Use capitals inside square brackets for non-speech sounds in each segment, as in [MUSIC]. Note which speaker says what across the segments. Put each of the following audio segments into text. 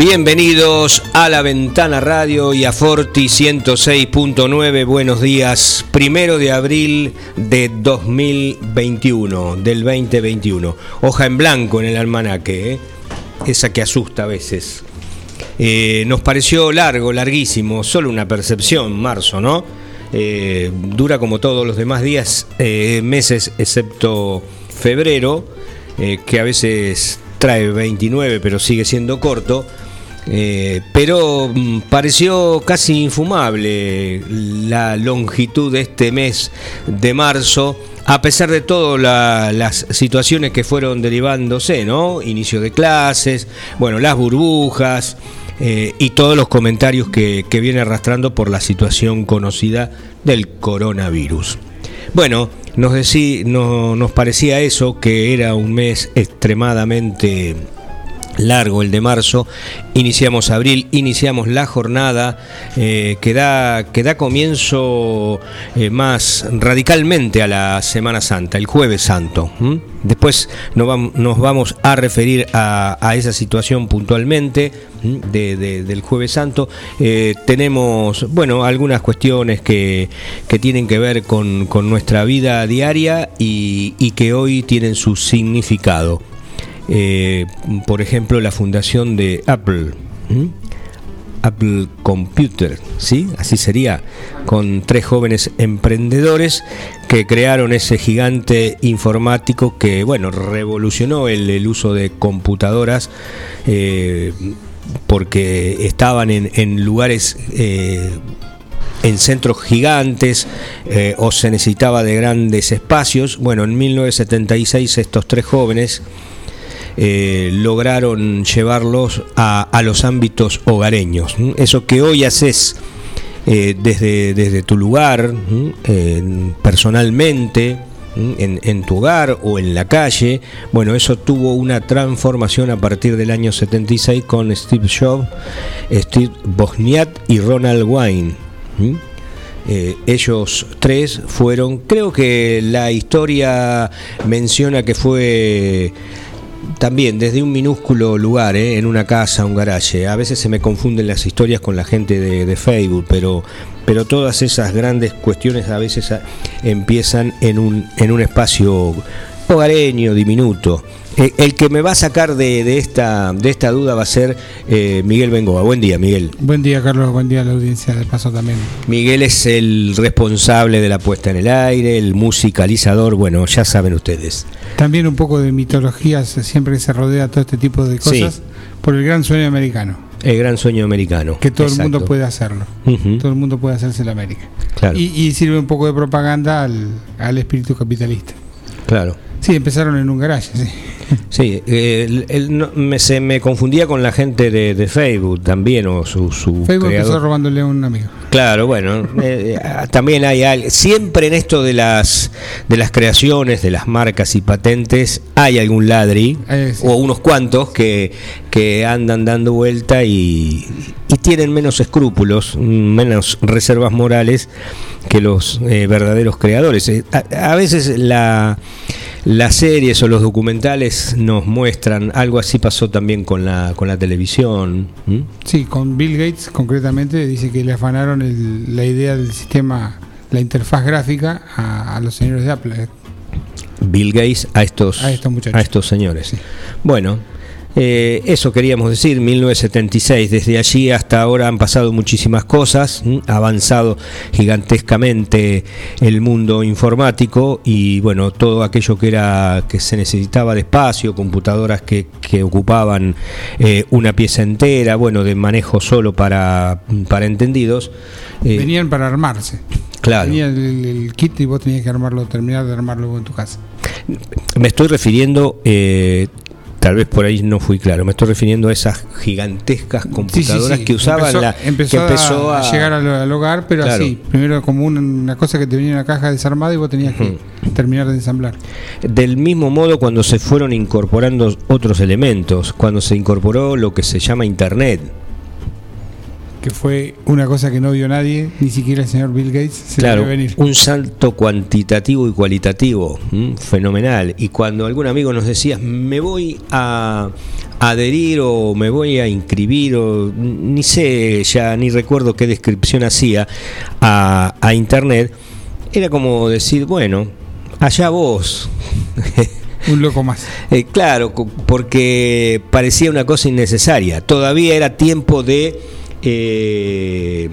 Speaker 1: Bienvenidos a la Ventana Radio y a Forti 106.9. Buenos días. Primero de abril de 2021, del 2021. Hoja en blanco en el almanaque, ¿eh? esa que asusta a veces. Eh, nos pareció largo, larguísimo, solo una percepción, marzo, ¿no? Eh, dura como todos los demás días, meses, excepto febrero, que a veces trae 29, pero sigue siendo corto. Eh, pero mm, pareció casi infumable la longitud de este mes de marzo, a pesar de todas las situaciones que fueron derivándose, ¿no? Inicio de clases, bueno, las burbujas eh, y todos los comentarios que, viene arrastrando por la situación conocida del coronavirus. Bueno, nos, no, nos parecía eso, que era un mes extremadamente largo el de marzo, iniciamos abril, iniciamos la jornada eh, que, da, que, da, comienzo eh, más radicalmente a la Semana Santa, el jueves santo. Después nos vamos, a referir a, esa situación puntualmente del jueves santo. Eh, tenemos, bueno, algunas cuestiones que, tienen que ver con, nuestra vida diaria y que hoy tienen su significado. Eh, por ejemplo, la fundación de Apple. Apple Computer, ¿sí? Así sería, con tres jóvenes emprendedores que crearon ese gigante informático que, bueno, revolucionó el, uso de computadoras eh, porque estaban en, lugares, eh, en centros gigantes o se necesitaba de grandes espacios. Bueno, en 1976 estos tres jóvenes eh, lograron llevarlos a, los ámbitos hogareños. Eso que hoy haces eh, desde, tu lugar, personalmente, en, tu hogar o en la calle. Bueno, eso tuvo una transformación a partir del año 76 con Steve Jobs, Steve Bosniat y Ronald. Eh, ellos tres fueron, creo que la historia menciona que fue también desde un minúsculo lugar, ¿eh? en una casa, un garaje. A veces se me confunden las historias con la gente de, Facebook, pero, pero todas esas grandes cuestiones a veces empiezan en un, en un espacio hogareño, diminuto. Eh, el que me va a sacar de, esta, de esta duda va a ser eh, Miguel Bengoa. Buen día, Miguel.
Speaker 2: Buen día, Carlos. Buen día a la audiencia de paso también.
Speaker 1: Miguel es el responsable de la puesta en el aire, el musicalizador, bueno, ya saben ustedes.
Speaker 2: También un poco de mitología, siempre se rodea todo este tipo de cosas, por el gran sueño americano.
Speaker 1: El gran sueño americano.
Speaker 2: Que todo el mundo puede hacerlo. Todo el mundo puede hacerse en América. Y, sirve un poco de propaganda al, al espíritu capitalista.
Speaker 1: Claro.
Speaker 2: Sí, empezaron en un garaje, sí. [LAUGHS]
Speaker 1: Sí, me, se me confundía con la gente de, Facebook también, o su, su
Speaker 2: Facebook empezó robándole a un amigo.
Speaker 1: Claro, bueno, [LAUGHS] eh, eh, también hay siempre en esto de las de las creaciones, de las marcas y patentes, hay algún ladri, eh, o unos cuantos que, que andan dando vuelta y, y tienen menos escrúpulos, menos reservas morales que los verdaderos creadores. a veces la las series o los documentales nos muestran, algo así pasó también con la, con la televisión.
Speaker 2: Sí, con Bill Gates concretamente dice que le afanaron la idea del sistema, la interfaz gráfica a, los señores de Apple.
Speaker 1: Bill Gates a estos, a estos, señores. Bueno, Eh, eso queríamos decir, 1976. Desde allí hasta ahora han pasado muchísimas cosas, ha avanzado gigantescamente el mundo informático y bueno, todo aquello que era que se necesitaba de espacio, computadoras que, ocupaban eh, una pieza entera, bueno, de manejo solo para, para entendidos.
Speaker 2: Eh, Venían para armarse.
Speaker 1: Claro.
Speaker 2: El, kit y vos tenías que armarlo, terminar de armarlo en tu casa.
Speaker 1: Me estoy refiriendo tal vez por ahí no fui claro. Me estoy refiriendo a esas gigantescas computadoras que usaban
Speaker 2: la empezó, que empezó a, llegar al, hogar, pero así, primero como una, cosa que te venía en una caja desarmada y vos tenías que terminar de ensamblar.
Speaker 1: Del mismo modo cuando se fueron incorporando otros elementos, cuando se incorporó lo que se llama internet
Speaker 2: que fue una cosa que no vio nadie, ni siquiera el señor Bill Gates se
Speaker 1: claro, venir. Un salto cuantitativo y cualitativo, fenomenal. Y cuando algún amigo nos decía, me voy a adherir o me voy a inscribir, o ni sé, ya ni recuerdo qué descripción hacía a, a Internet, era como decir, bueno, allá vos.
Speaker 2: Un loco más. [LAUGHS]
Speaker 1: Eh, claro, porque parecía una cosa innecesaria. Todavía era tiempo de eh,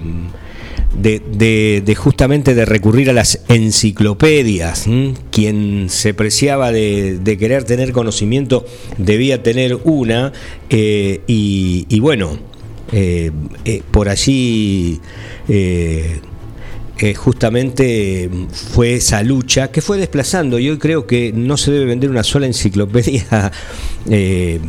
Speaker 1: de, justamente de recurrir a las enciclopedias. Quien se preciaba de, querer tener conocimiento debía tener una eh, y, bueno, eh, por allí justamente fue esa lucha que fue desplazando y creo que no se debe vender una sola enciclopedia [LAUGHS] de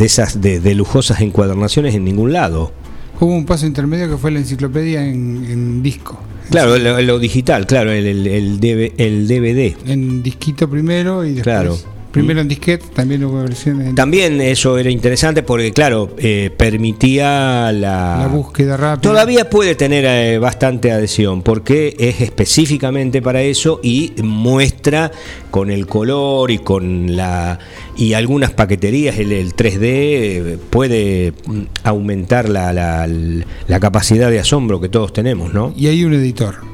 Speaker 1: esas de lujosas encuadernaciones en ningún lado.
Speaker 2: Hubo un paso intermedio que fue la enciclopedia en, disco.
Speaker 1: Claro, lo, digital, claro, el, el, el, DVD.
Speaker 2: En disquito primero y después.
Speaker 1: Claro.
Speaker 2: Primero en disquete, también hubo versiones.
Speaker 1: También eso era interesante porque, claro, eh, permitía la...
Speaker 2: la... búsqueda rápida.
Speaker 1: Todavía puede tener eh, bastante adhesión porque es específicamente para eso y muestra con el color y con la. y algunas paqueterías, el, 3D eh, puede mm, aumentar la, la, la capacidad de asombro que todos tenemos, ¿no?
Speaker 2: Y hay un editor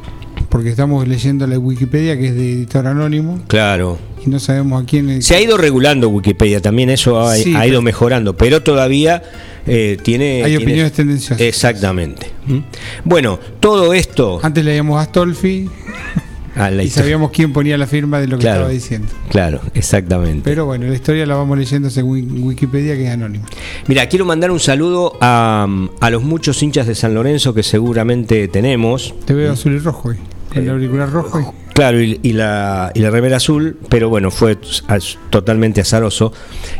Speaker 2: porque estamos leyendo la Wikipedia que es de editor anónimo.
Speaker 1: Claro.
Speaker 2: No sabemos a quién.
Speaker 1: Se ha ido regulando Wikipedia, también eso ha, ido mejorando, pero todavía eh, tiene.
Speaker 2: Hay opiniones tendenciosas.
Speaker 1: Exactamente. ¿Mm? Bueno, todo esto.
Speaker 2: Antes leíamos Astolfi. [LAUGHS] y sabíamos quién ponía la firma de lo que estaba diciendo.
Speaker 1: Claro, exactamente.
Speaker 2: Pero bueno, la historia la vamos leyendo según Wikipedia, que es anónima.
Speaker 1: Mira, quiero mandar un saludo a, a los muchos hinchas de San Lorenzo que seguramente tenemos.
Speaker 2: Te veo azul y rojo hoy. El auricular rojo.
Speaker 1: Claro, y, la, y la remera azul, pero bueno, fue totalmente azaroso.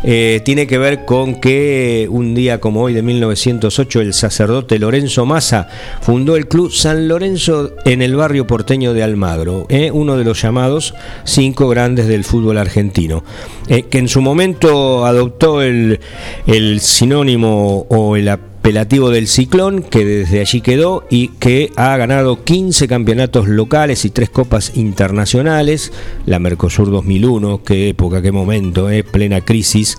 Speaker 1: Eh, tiene que ver con que un día como hoy de 1908 el sacerdote Lorenzo Massa fundó el Club San Lorenzo en el barrio porteño de Almagro, eh, uno de los llamados cinco grandes del fútbol argentino, eh, que en su momento adoptó el, el sinónimo o el apelativo del Ciclón, que desde allí quedó y que ha ganado 15 campeonatos locales y tres copas internacionales. La Mercosur 2001, qué época, qué momento, eh, plena crisis.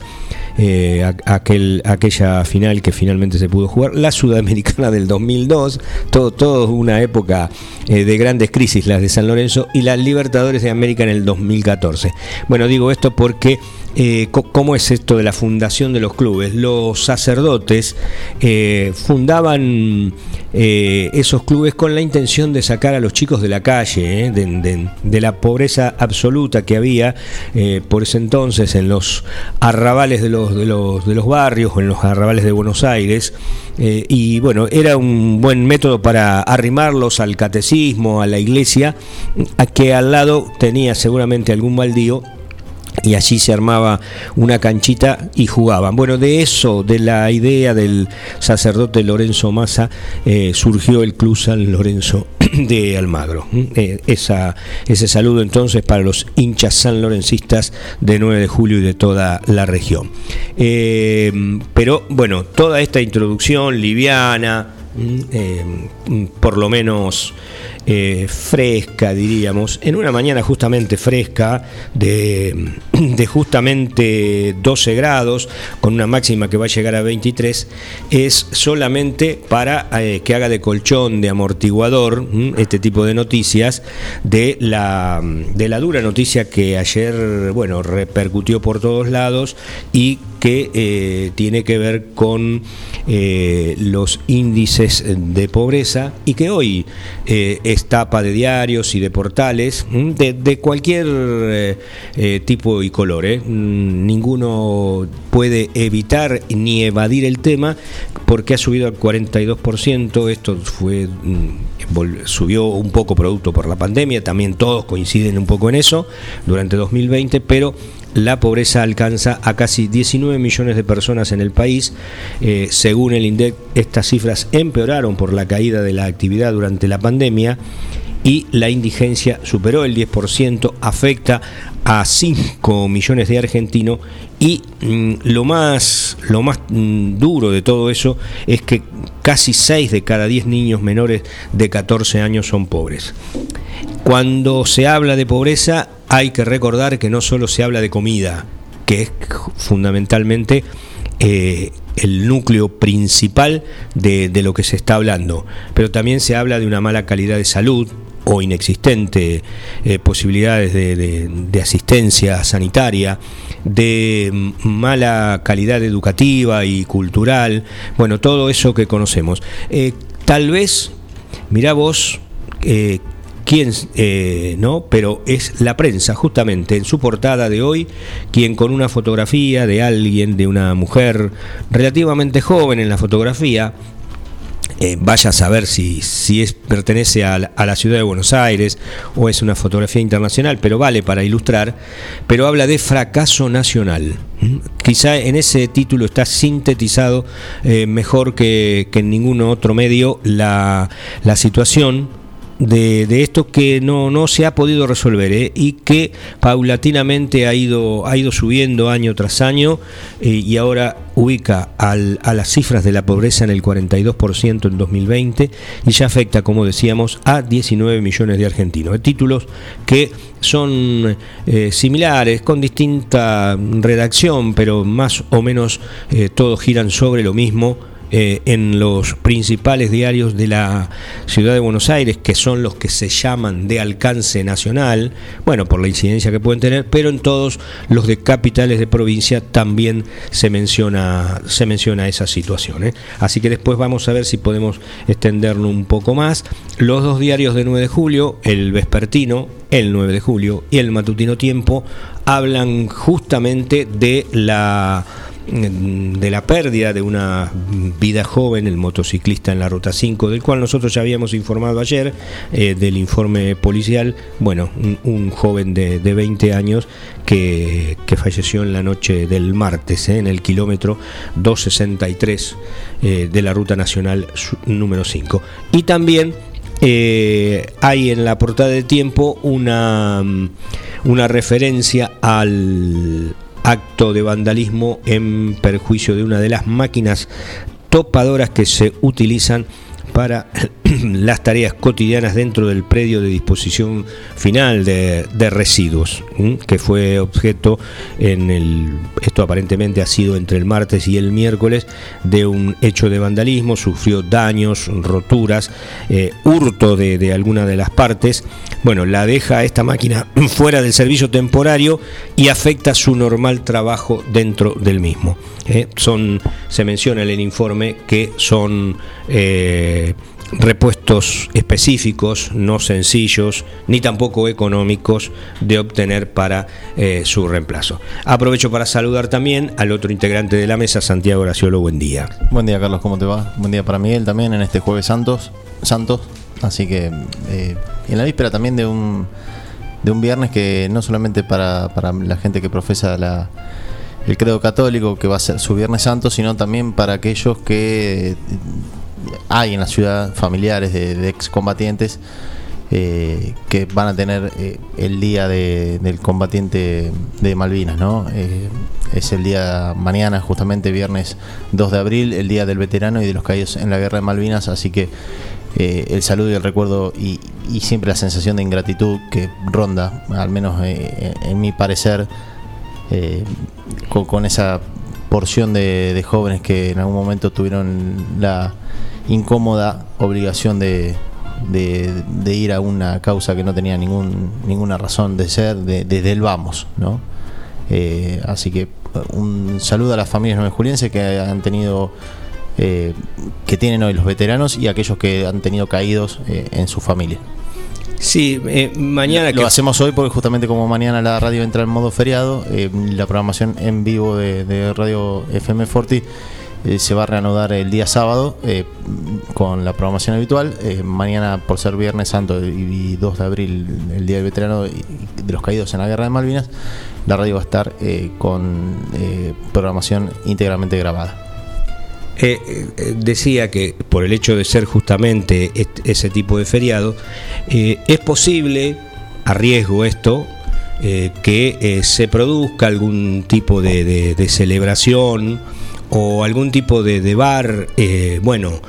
Speaker 1: Eh, aquel, aquella final que finalmente se pudo jugar, la Sudamericana del 2002, todo, todo una época eh, de grandes crisis, las de San Lorenzo, y las Libertadores de América en el 2014. Bueno, digo esto porque eh, cómo es esto de la fundación de los clubes. Los sacerdotes eh, fundaban eh, esos clubes con la intención de sacar a los chicos de la calle, de, la pobreza absoluta que había por ese entonces en los arrabales de los, de los, de los barrios en los arrabales de Buenos Aires. y bueno, era un buen método para arrimarlos al catecismo, a la iglesia, a que al lado tenía seguramente algún baldío y allí se armaba una canchita y jugaban. Bueno, de eso, de la idea del sacerdote Lorenzo Massa, eh, surgió el Club San Lorenzo [CLEARS THROAT] de Almagro. Eh, ese saludo entonces para los hinchas sanlorencistas de 9 de julio y de toda la región. Eh, pero bueno, toda esta introducción liviana, por lo menos eh, fresca, diríamos, en una mañana justamente fresca de, [CLEARS THROAT] justamente 12 grados, con una máxima que va a llegar a 23, es solamente para eh, que haga de colchón, de amortiguador, este tipo de noticias, de la, de la dura noticia que ayer, bueno, repercutió por todos lados y que eh, tiene que ver con los índices de pobreza y que hoy es tapa de diarios y de portales de, cualquier tipo y color. Mm, ninguno puede evitar ni evadir el tema porque ha subido al 42%. Esto fue mm, subió un poco producto por la pandemia, también todos coinciden un poco en eso durante 2020, pero la pobreza alcanza a casi 19 millones de personas en el país. Eh, según el INDEC, estas cifras empeoraron por la caída de la actividad durante la pandemia y la indigencia superó el 10%, afecta a 5 millones de argentinos y mm, lo más, lo más mm, duro de todo eso es que casi 6 de cada 10 niños menores de 14 años son pobres. Cuando se habla de pobreza hay que recordar que no solo se habla de comida, que es fundamentalmente eh, el núcleo principal de, lo que se está hablando, pero también se habla de una mala calidad de salud o inexistente eh, posibilidades de, asistencia sanitaria, de mala calidad educativa y cultural, bueno, todo eso que conocemos. Eh, tal vez, mira vos, quién eh, no, pero es la prensa justamente en su portada de hoy quien con una fotografía de alguien, de una mujer relativamente joven en la fotografía, eh, vaya a saber si, si es, pertenece a la, ciudad de Buenos Aires o es una fotografía internacional, pero vale para ilustrar, pero habla de fracaso nacional. ¿Mm? Quizá en ese título está sintetizado eh, mejor que, que, en ningún otro medio la, la situación de, esto que no, no, se ha podido resolver ¿eh? y que paulatinamente ha ido, ha ido subiendo año tras año eh, y ahora ubica al, a las cifras de la pobreza en el 42% en 2020 y ya afecta, como decíamos, a 19 millones de argentinos. Títulos que son eh, similares, con distinta redacción, pero más o menos todos giran sobre lo mismo eh, en los principales diarios de la ciudad de Buenos Aires, que son los que se llaman de alcance nacional, bueno, por la incidencia que pueden tener, pero en todos los de capitales de provincia también se menciona, se menciona esa situación. ¿eh? Así que después vamos a ver si podemos extenderlo un poco más. Los dos diarios de 9 de julio, el vespertino, el 9 de julio, y el matutino tiempo, hablan justamente de la de la pérdida de una vida joven, el motociclista en la Ruta 5, del cual nosotros ya habíamos informado ayer, eh, del informe policial, bueno, un, joven de, 20 años que, falleció en la noche del martes, eh, en el kilómetro 263 eh, de la Ruta Nacional número 5. Y también hay en la portada de tiempo una, una referencia al, acto de vandalismo en perjuicio de una de las máquinas topadoras que se utilizan para [CLEARS THROAT] las tareas cotidianas dentro del predio de disposición final de, residuos, que fue objeto en el, esto aparentemente ha sido entre el martes y el miércoles, de un hecho de vandalismo, sufrió daños, roturas, eh, hurto de, de alguna de las partes. Bueno, la deja esta máquina [CLEARS THROAT] fuera del servicio temporario y afecta su normal trabajo dentro del mismo. ¿eh? son, se menciona en el informe que son eh, repuestos específicos, no sencillos, ni tampoco económicos de obtener para eh, su reemplazo. Aprovecho para saludar también al otro integrante de la mesa, Santiago Graciolo, buen día.
Speaker 3: Buen día Carlos, ¿cómo te va? Buen día para Miguel también en este jueves santos, santos, así que eh, en la víspera también de un, de un viernes que no solamente para, para la gente que profesa la el credo católico, que va a ser su Viernes Santo, sino también para aquellos que hay en la ciudad familiares de, excombatientes eh, que van a tener eh, el día del combatiente de Malvinas, ¿no? Eh, es el día mañana, justamente viernes 2 de abril, el día del veterano y de los caídos en la guerra de Malvinas, así que el saludo y el recuerdo y, siempre la sensación de ingratitud que ronda, al menos en mi parecer, con, esa porción de jóvenes que en algún momento tuvieron la incómoda obligación de, de, ir a una causa que no tenía ningún, ninguna razón de ser desde el vamos, ¿no? Eh, así que un saludo a las familias nueve que han tenido eh, que tienen hoy los veteranos y aquellos que han tenido caídos eh, en su familia.
Speaker 1: Sí, eh, mañana
Speaker 3: lo, hacemos hoy porque justamente como mañana la radio entra en modo feriado, la programación en vivo de, Radio FM Forti se va a reanudar el día sábado con la programación habitual. mañana, por ser Viernes Santo y, 2 de abril, el Día del Veterano de los Caídos en la Guerra de Malvinas, la radio va a estar con programación íntegramente grabada.
Speaker 1: Eh, eh, decía que por el hecho de ser justamente ese tipo de feriado, eh, es posible, a riesgo esto, que se produzca algún tipo de, celebración o algún tipo de, bar, bueno,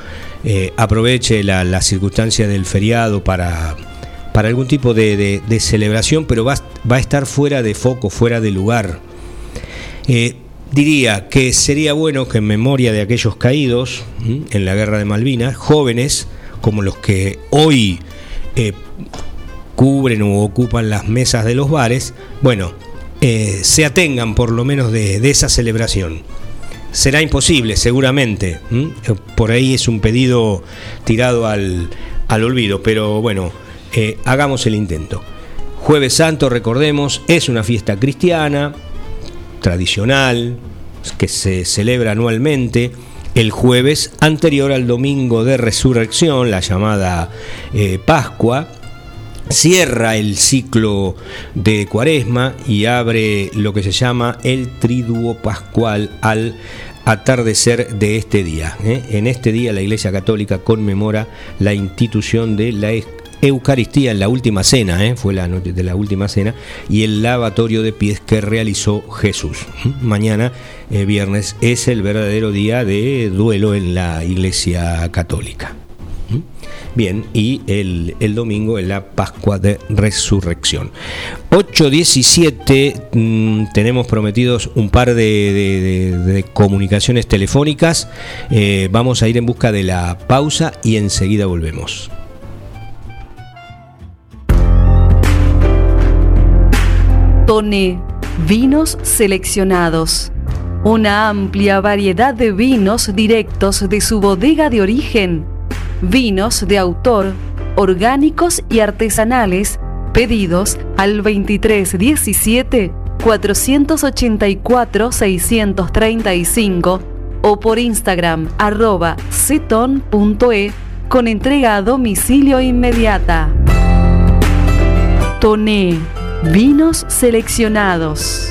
Speaker 1: aproveche la, circunstancia del feriado para, para algún tipo de, celebración, pero va, va, a estar fuera de foco, fuera de lugar diría que sería bueno que en memoria de aquellos caídos en la guerra de Malvinas, jóvenes como los que hoy eh, cubren o ocupan las mesas de los bares, bueno, eh, se atengan por lo menos de, esa celebración. Será imposible, seguramente. Por ahí es un pedido tirado al, olvido, pero bueno, eh, hagamos el intento. Jueves Santo, recordemos, es una fiesta cristiana, tradicional, que se celebra anualmente el jueves anterior al domingo de resurrección, la llamada eh, Pascua, cierra el ciclo de Cuaresma y abre lo que se llama el triduo pascual al atardecer de este día. ¿eh? En este día la Iglesia Católica conmemora la institución de la Eucaristía en la última cena, ¿eh? fue la noche de la última cena, y el lavatorio de pies que realizó Jesús. Mañana, eh, viernes, es el verdadero día de duelo en la Iglesia Católica. Bien, y el, domingo en la Pascua de Resurrección. 8.17, mm, tenemos prometidos un par de, comunicaciones telefónicas. Eh, vamos a ir en busca de la pausa y enseguida volvemos.
Speaker 4: Tone, vinos seleccionados. Una amplia variedad de vinos directos de su bodega de origen. Vinos de autor, orgánicos y artesanales, pedidos al 2317 484 635 o por Instagram arroba ceton.e con entrega a domicilio inmediata. Toné Vinos seleccionados.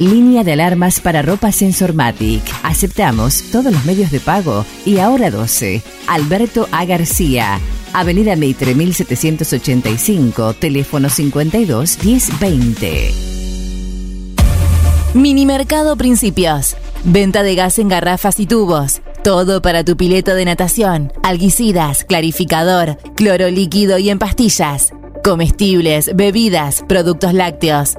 Speaker 5: Línea de alarmas para ropa Sensormatic. Aceptamos todos los medios de pago y ahora 12. Alberto A. García. Avenida Meitre 1785, teléfono 52 1020.
Speaker 6: Mini Mercado Principios. Venta de gas en garrafas y tubos. Todo para tu pileta de natación, alguicidas, clarificador, cloro líquido y en pastillas. Comestibles, bebidas, productos lácteos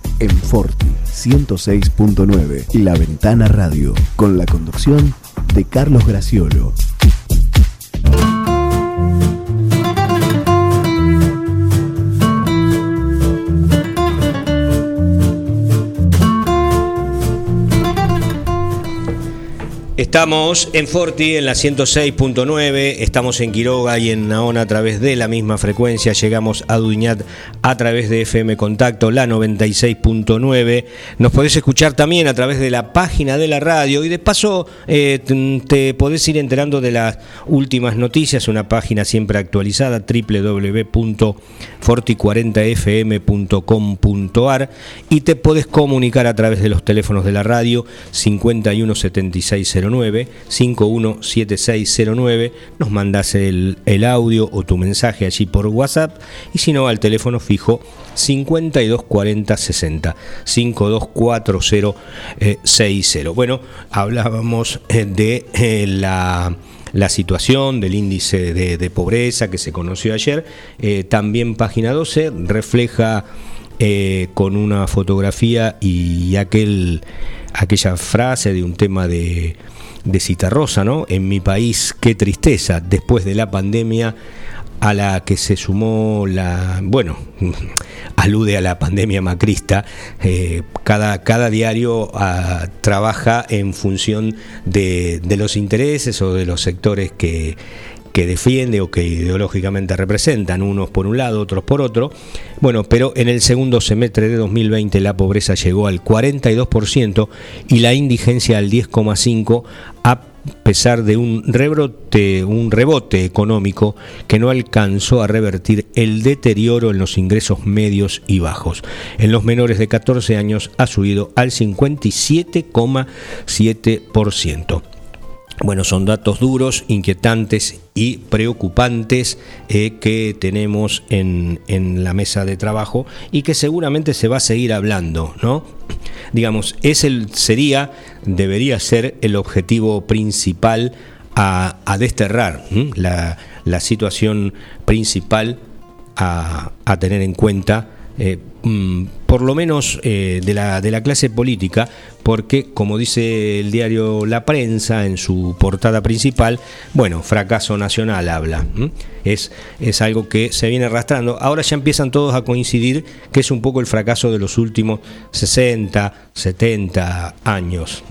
Speaker 7: en Forti 106.9. La Ventana Radio con la conducción de Carlos Graciolo.
Speaker 1: Estamos en Forti, en la 106.9, estamos en Quiroga y en Naona a través de la misma frecuencia, llegamos a Duñat a través de FM Contacto, la 96.9. Nos podés escuchar también a través de la página de la radio y de paso eh, te podés ir enterando de las últimas noticias, una página siempre actualizada, www.forti40fm.com.ar y te podés comunicar a través de los teléfonos de la radio 517609 517609. Nos mandas el, el audio o tu mensaje allí por WhatsApp y si no al teléfono fijo 524060 524060. Bueno, hablábamos eh, de eh, la la situación del índice de, pobreza que se conoció ayer. Eh, también página 12 refleja con una fotografía y aquel, aquella frase de un tema de, de Citarrosa, ¿no? En mi país, qué tristeza, después de la pandemia a la que se sumó la, bueno, [LAUGHS] alude a la pandemia macrista, eh, cada, cada diario ah, trabaja en función de, de los intereses o de los sectores que, que defiende o que ideológicamente representan, unos por un lado, otros por otro. Bueno, pero en el segundo semestre de 2020 la pobreza llegó al 42% y la indigencia al 10,5% a pesar de un rebrote, un rebote económico que no alcanzó a revertir el deterioro en los ingresos medios y bajos. En los menores de 14 años ha subido al 57,7%. Bueno, son datos duros, inquietantes y preocupantes eh, que tenemos en, la mesa de trabajo y que seguramente se va a seguir hablando, ¿no? Digamos, es el, sería, debería ser el objetivo principal a, desterrar, la, situación principal a, a tener en cuenta eh, mm, por lo menos eh, de, la, de la clase política, porque como dice el diario La Prensa en su portada principal, bueno, fracaso nacional habla. Es, es algo que se viene arrastrando. Ahora ya empiezan todos a coincidir que es un poco el fracaso de los últimos 60, 70 años.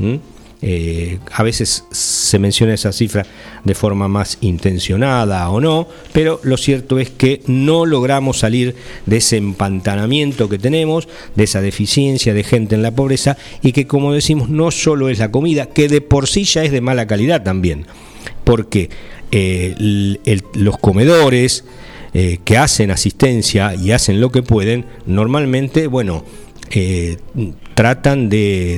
Speaker 1: Eh, a veces se menciona esa cifra de forma más intencionada o no, pero lo cierto es que no logramos salir de ese empantanamiento que tenemos, de esa deficiencia de gente en la pobreza y que como decimos no solo es la comida, que de por sí ya es de mala calidad también, porque eh, los comedores eh, que hacen asistencia y hacen lo que pueden, normalmente, bueno, eh, tratan de,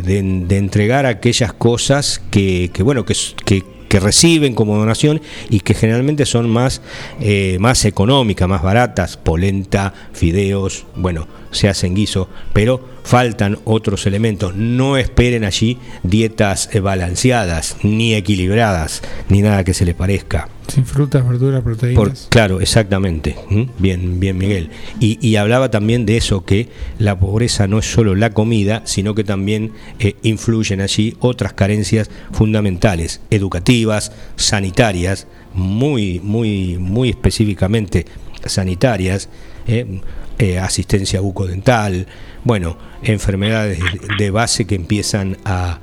Speaker 1: entregar aquellas cosas que, bueno, que, que, reciben como donación y que generalmente son más, eh, más económicas, más baratas, polenta, fideos, bueno, se hacen guiso, pero faltan otros elementos. No esperen allí dietas balanceadas, ni equilibradas, ni nada que se les parezca.
Speaker 2: Sin frutas, verduras, proteínas.
Speaker 1: claro, exactamente. Bien, bien, Miguel. Y, hablaba también de eso, que la pobreza no es solo la comida, sino que también eh, influyen allí otras carencias fundamentales, educativas, sanitarias, muy, muy, muy específicamente sanitarias. Eh, eh, asistencia bucodental, bueno, enfermedades de base que empiezan a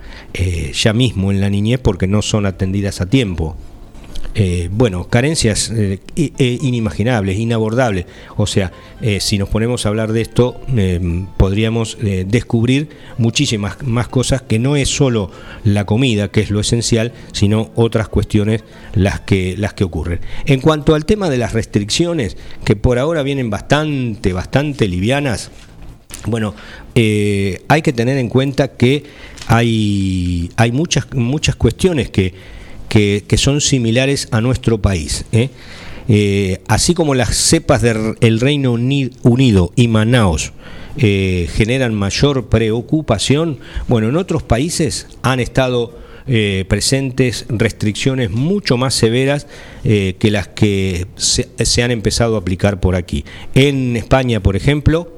Speaker 1: ya mismo en la niñez porque no son atendidas a tiempo. Eh, bueno, carencias eh, inimaginables, inabordables. O sea, eh, si nos ponemos a hablar de esto, podríamos descubrir muchísimas más cosas que no es solo la comida, que es lo esencial, sino otras cuestiones las que, las que ocurren. En cuanto al tema de las restricciones, que por ahora vienen bastante, bastante livianas, bueno, hay que tener en cuenta que hay, hay muchas, muchas cuestiones que que, son similares a nuestro país. ¿eh? Eh, así como las cepas del Reino Unido y Manaos eh, generan mayor preocupación, bueno, en otros países han estado presentes restricciones mucho más severas que las que se, se, han empezado a aplicar por aquí. En España, por ejemplo,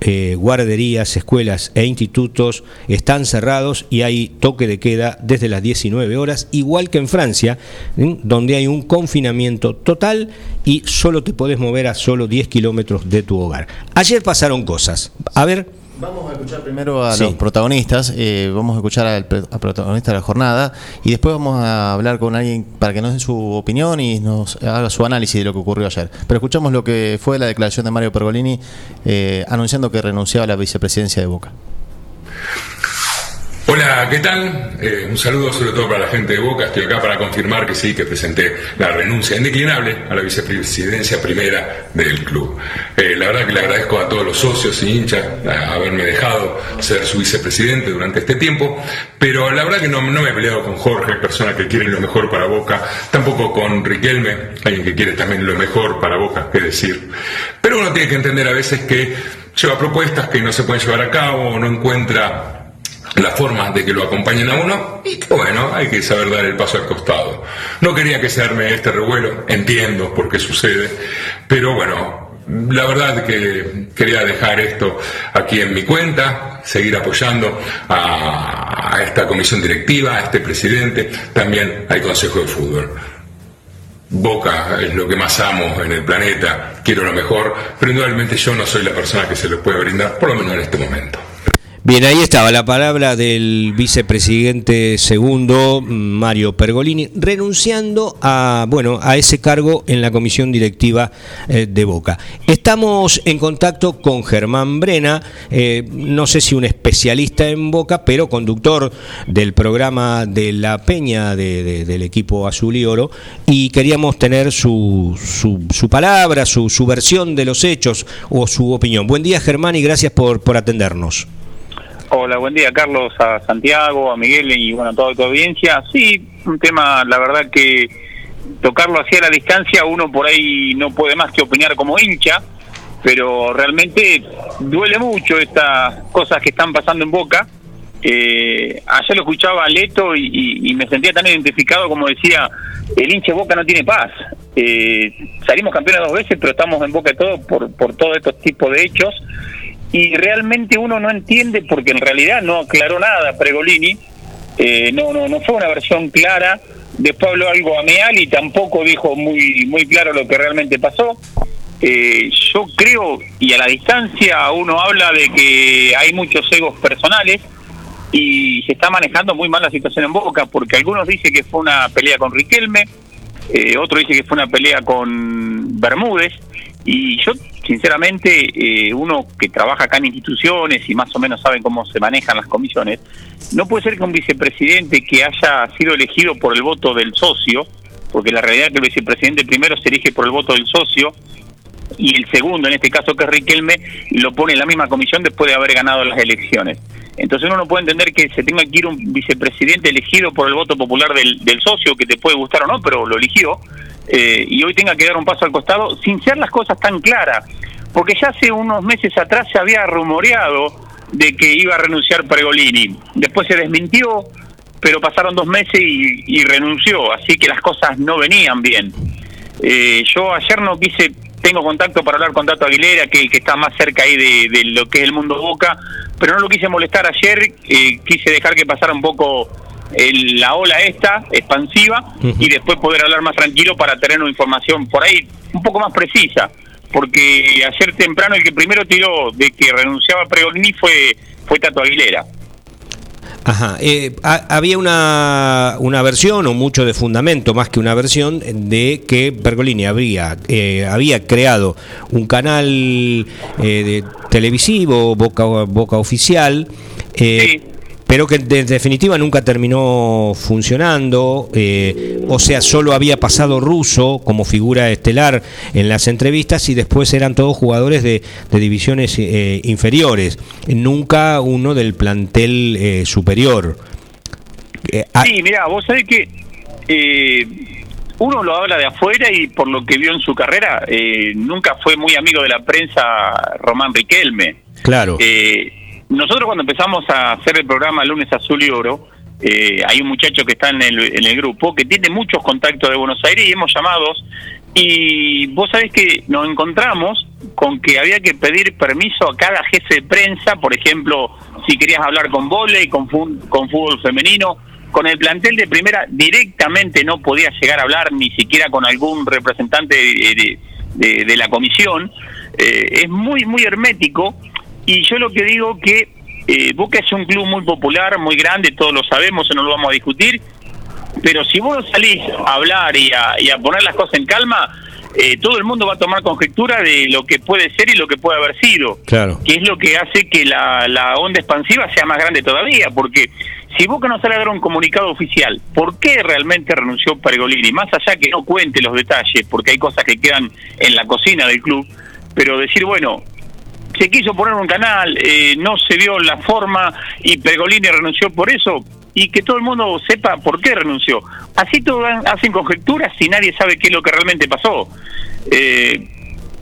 Speaker 1: eh, guarderías, escuelas e institutos están cerrados y hay toque de queda desde las 19 horas, igual que en Francia, donde hay un confinamiento total y solo te podés mover a solo 10 kilómetros de tu hogar. Ayer pasaron cosas. A ver.
Speaker 3: Vamos a escuchar primero a los protagonistas, eh, vamos a escuchar al, protagonista de la jornada y después vamos a hablar con alguien para que nos dé su opinión y nos haga su análisis de lo que ocurrió ayer. Pero escuchamos lo que fue la declaración de Mario Pergolini eh, anunciando que renunciaba a la vicepresidencia de Boca.
Speaker 8: Hola, ¿qué tal? Eh, un saludo sobre todo para la gente de Boca. Estoy acá para confirmar que sí, que presenté la renuncia indeclinable a la vicepresidencia primera del club. Eh, la verdad que le agradezco a todos los socios y hinchas haberme dejado ser su vicepresidente durante este tiempo, pero la verdad que no, no me he peleado con Jorge, persona que quiere lo mejor para Boca, tampoco con Riquelme, alguien que quiere también lo mejor para Boca, qué decir. Pero uno tiene que entender a veces que lleva propuestas que no se pueden llevar a cabo no encuentra la forma de que lo acompañen a uno y bueno, hay que saber dar el paso al costado. No quería que se arme este revuelo, entiendo por qué sucede, pero bueno, la verdad que quería dejar esto aquí en mi cuenta, seguir apoyando a, a esta comisión directiva, a este presidente, también al Consejo de Fútbol. Boca es lo que más amo en el planeta, quiero lo mejor, pero indudablemente yo no soy la persona que se lo puede brindar, por lo menos en este momento.
Speaker 1: Bien, ahí estaba la palabra del vicepresidente segundo, Mario Pergolini, renunciando a, bueno, a ese cargo en la comisión directiva eh, de Boca. Estamos en contacto con Germán Brena, eh, no sé si un especialista en Boca, pero conductor del programa de La Peña del equipo Azul y Oro, y queríamos tener su, su, palabra, su, su, versión de los hechos o su opinión. Buen día, Germán, y gracias por, por atendernos.
Speaker 9: Hola, buen día Carlos, a Santiago, a Miguel y bueno, a toda tu audiencia. Sí, un tema, la verdad que tocarlo así a la distancia, uno por ahí no puede más que opinar como hincha, pero realmente duele mucho estas cosas que están pasando en Boca. Eh, ayer lo escuchaba a Leto y, me sentía tan identificado como decía, el hincha Boca no tiene paz. Eh, salimos campeones dos veces, pero estamos en Boca de todo por, por todos estos tipos de hechos y realmente uno no entiende porque en realidad no aclaró nada Pregolini, eh, no, no, no fue una versión clara, después habló algo ameal y tampoco dijo muy, muy claro lo que realmente pasó. Eh, yo creo, y a la distancia uno habla de que hay muchos egos personales y se está manejando muy mal la situación en Boca, porque algunos dicen que fue una pelea con Riquelme, eh, otro dice que fue una pelea con Bermúdez, y yo, sinceramente, eh, uno que trabaja acá en instituciones y más o menos sabe cómo se manejan las comisiones, no puede ser que un vicepresidente que haya sido elegido por el voto del socio, porque la realidad es que el vicepresidente primero se elige por el voto del socio y el segundo, en este caso que es Riquelme, lo pone en la misma comisión después de haber ganado las elecciones. Entonces uno no puede entender que se tenga que ir un vicepresidente elegido por el voto popular del socio, que te puede gustar o no, pero lo eligió, eh, y hoy tenga que dar un paso al costado sin ser las cosas tan claras, porque ya hace unos meses atrás se había rumoreado de que iba a renunciar Pregolini, después se desmintió, pero pasaron dos meses y, renunció, así que las cosas no venían bien. Eh, yo ayer no quise, tengo contacto para hablar con Tato Aguilera, que, que está más cerca ahí de, lo que es el mundo Boca, pero no lo quise molestar ayer, eh, quise dejar que pasara un poco la ola esta expansiva y después poder hablar más tranquilo para tener una información por ahí un poco más precisa. Porque ayer temprano el que primero tiró de que renunciaba a Pregolini fue fue Tato Aguilera.
Speaker 1: Ajá. Eh, había una, una, versión, o mucho de fundamento, más que una versión, de que Pergolini había, eh, había creado un canal eh, de televisivo, Boca, Boca Oficial, pero que en definitiva nunca terminó funcionando, eh, o sea, solo había pasado Russo como figura estelar en las entrevistas y después eran todos jugadores de, divisiones eh, inferiores, nunca uno del plantel eh, superior.
Speaker 9: sí, mira, vos sabés que uno lo habla de afuera y por lo que vio en su carrera, nunca fue muy amigo de la prensa Román Riquelme.
Speaker 1: Claro.
Speaker 9: Nosotros cuando empezamos a hacer el programa Lunes Azul y Oro, eh, hay un muchacho que está en el, grupo que tiene muchos contactos de Buenos Aires y hemos llamado y vos sabés que nos encontramos con que había que pedir permiso a cada jefe de prensa, por ejemplo, si querías hablar con volei, con, con fútbol femenino, con el plantel de primera directamente no podías llegar a hablar ni siquiera con algún representante de, de, la comisión. Eh, es muy, muy hermético y yo lo que digo que eh, Boca es un club muy popular, muy grande, todos lo sabemos, no lo vamos a discutir, pero si vos salís a hablar y a, y a poner las cosas en calma, eh, todo el mundo va a tomar conjetura de lo que puede ser y lo que puede haber sido.
Speaker 1: Claro.
Speaker 9: Que es lo que hace que la, la onda expansiva sea más grande todavía, porque si Boca no sale a dar un comunicado oficial, ¿por qué realmente renunció Pergolini? Más allá que no cuente los detalles, porque hay cosas que quedan en la cocina del club, pero decir, bueno, se quiso poner un canal, eh, no se dio la forma y Pergolini renunció por eso y que todo el mundo sepa por qué renunció. Así todos hacen conjeturas y nadie sabe qué es lo que realmente pasó. Eh,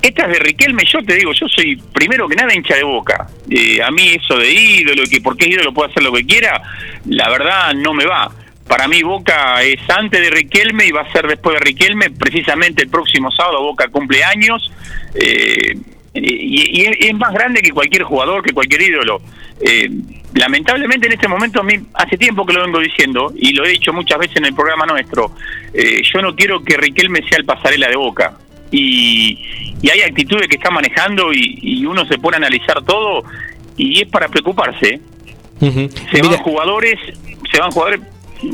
Speaker 9: esta es de Riquelme, yo te digo, yo soy primero que nada hincha de boca. Eh, a mí eso de ídolo, que porque ídolo puede hacer lo que quiera, la verdad no me va. Para mí Boca es antes de Riquelme y va a ser después de Riquelme. Precisamente el próximo sábado Boca cumple años. Eh, y, es más grande que cualquier jugador, que cualquier ídolo. Eh, lamentablemente en este momento, a mí hace tiempo que lo vengo diciendo, y lo he dicho muchas veces en el programa nuestro, eh, yo no quiero que Riquelme sea el pasarela de boca. Y, hay actitudes que está manejando y, uno se pone a analizar todo y es para preocuparse. Se van jugadores, se van jugadores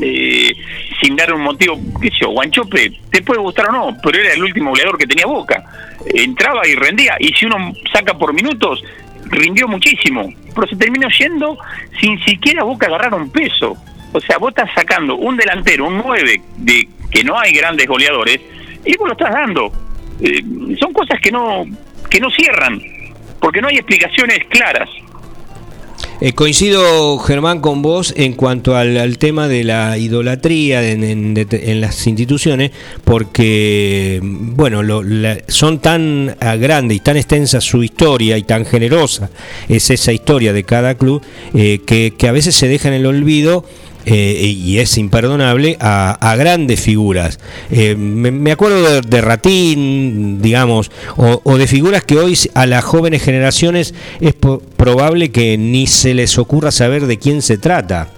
Speaker 9: eh, sin dar un motivo, qué sé yo, Guanchope, te puede gustar o no, pero era el último goleador que tenía Boca. Entraba y rendía, y si uno saca por minutos, rindió muchísimo, pero se terminó yendo sin siquiera Boca agarrar un peso. O sea, vos estás sacando un delantero, un 9, de que no hay grandes goleadores, y vos lo estás dando. Eh, son cosas que no, que no cierran, porque no hay explicaciones claras.
Speaker 1: Eh, coincido, Germán, con vos en cuanto al, tema de la idolatría en, las instituciones, porque, bueno, son tan grandes y tan extensa su historia y tan generosa es esa historia de cada club, eh, que, que a veces se deja en el olvido eh, y es imperdonable a, grandes figuras. Eh, me, acuerdo de, Ratín, digamos, o, de figuras que hoy a las jóvenes generaciones es probable que ni se les ocurra saber de quién se trata.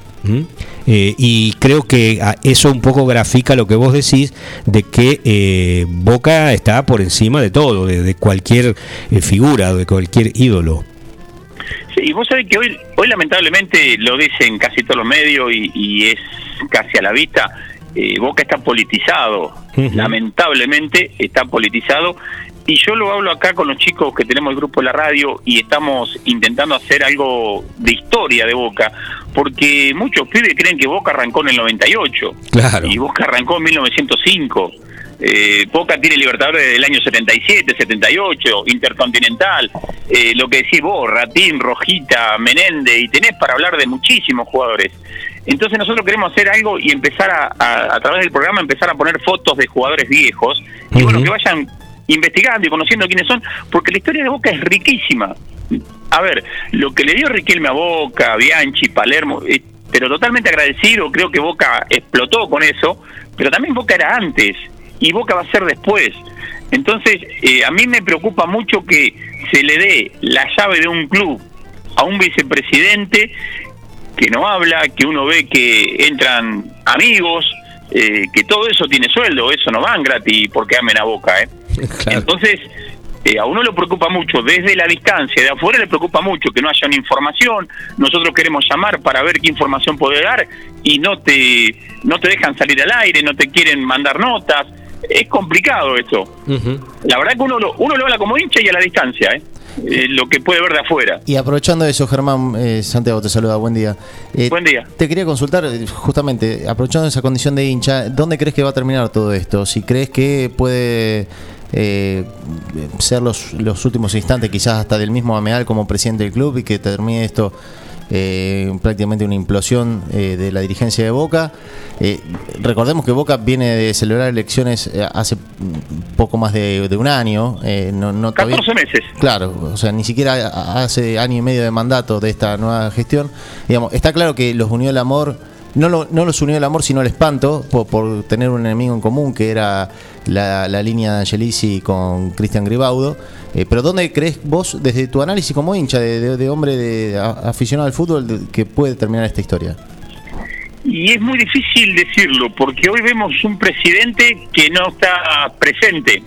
Speaker 1: Eh, y creo que eso un poco grafica lo que vos decís de que Boca está por encima de todo, de, cualquier figura, de cualquier ídolo.
Speaker 9: Y vos sabés que hoy, hoy lamentablemente lo dicen casi todos los medios y, es casi a la vista, eh, Boca está politizado, lamentablemente está politizado. Y yo lo hablo acá con los chicos que tenemos el grupo de la radio y estamos intentando hacer algo de historia de Boca, porque muchos pibes creen que Boca arrancó en el 98
Speaker 1: claro.
Speaker 9: y Boca arrancó en 1905. Eh, Boca tiene Libertadores desde el año 77, 78, Intercontinental, eh, lo que decís vos, Ratín, Rojita, Menende, y tenés para hablar de muchísimos jugadores. Entonces nosotros queremos hacer algo y empezar a, a, través del programa, empezar a poner fotos de jugadores viejos, y bueno, que vayan investigando y conociendo quiénes son, porque la historia de Boca es riquísima. A ver, lo que le dio Riquelme a Boca, Bianchi, Palermo, eh, pero totalmente agradecido, creo que Boca explotó con eso, pero también Boca era antes y Boca va a ser después. Entonces, eh, a mí me preocupa mucho que se le dé la llave de un club a un vicepresidente que no habla, que uno ve que entran amigos, eh, que todo eso tiene sueldo, eso no van gratis porque amen a Boca. ¿eh? [LAUGHS] Entonces, eh, a uno le preocupa mucho desde la distancia, de afuera le preocupa mucho que no haya una información, nosotros queremos llamar para ver qué información puede dar y no te, no te dejan salir al aire, no te quieren mandar notas, es complicado esto. La verdad que uno lo, uno lo habla como hincha y a la distancia, ¿eh? Eh, lo que puede ver de afuera.
Speaker 3: Y aprovechando eso, Germán, eh, Santiago te saluda, buen día.
Speaker 9: buen día.
Speaker 3: Te quería consultar, justamente, aprovechando esa condición de hincha, ¿dónde crees que va a terminar todo esto? Si crees que puede ser los, los últimos instantes, quizás hasta del mismo Ameal como presidente del club y que termine esto eh, prácticamente una implosión eh, de la dirigencia de Boca. Eh, recordemos que Boca viene de celebrar elecciones hace poco más de, un año. no, no
Speaker 9: 14 meses.
Speaker 3: Claro, o sea, ni siquiera hace año y medio de mandato de esta nueva gestión. Digamos, está claro que los unió el amor no, lo, no los unió el amor, sino el espanto por, tener un enemigo en común, que era la, línea de Angelici con Cristian Gribaudo. Eh, pero ¿dónde crees vos, desde tu análisis como hincha, de, hombre de, aficionado al fútbol, que puede terminar esta historia?
Speaker 9: Y es muy difícil decirlo, porque hoy vemos un presidente que no está presente.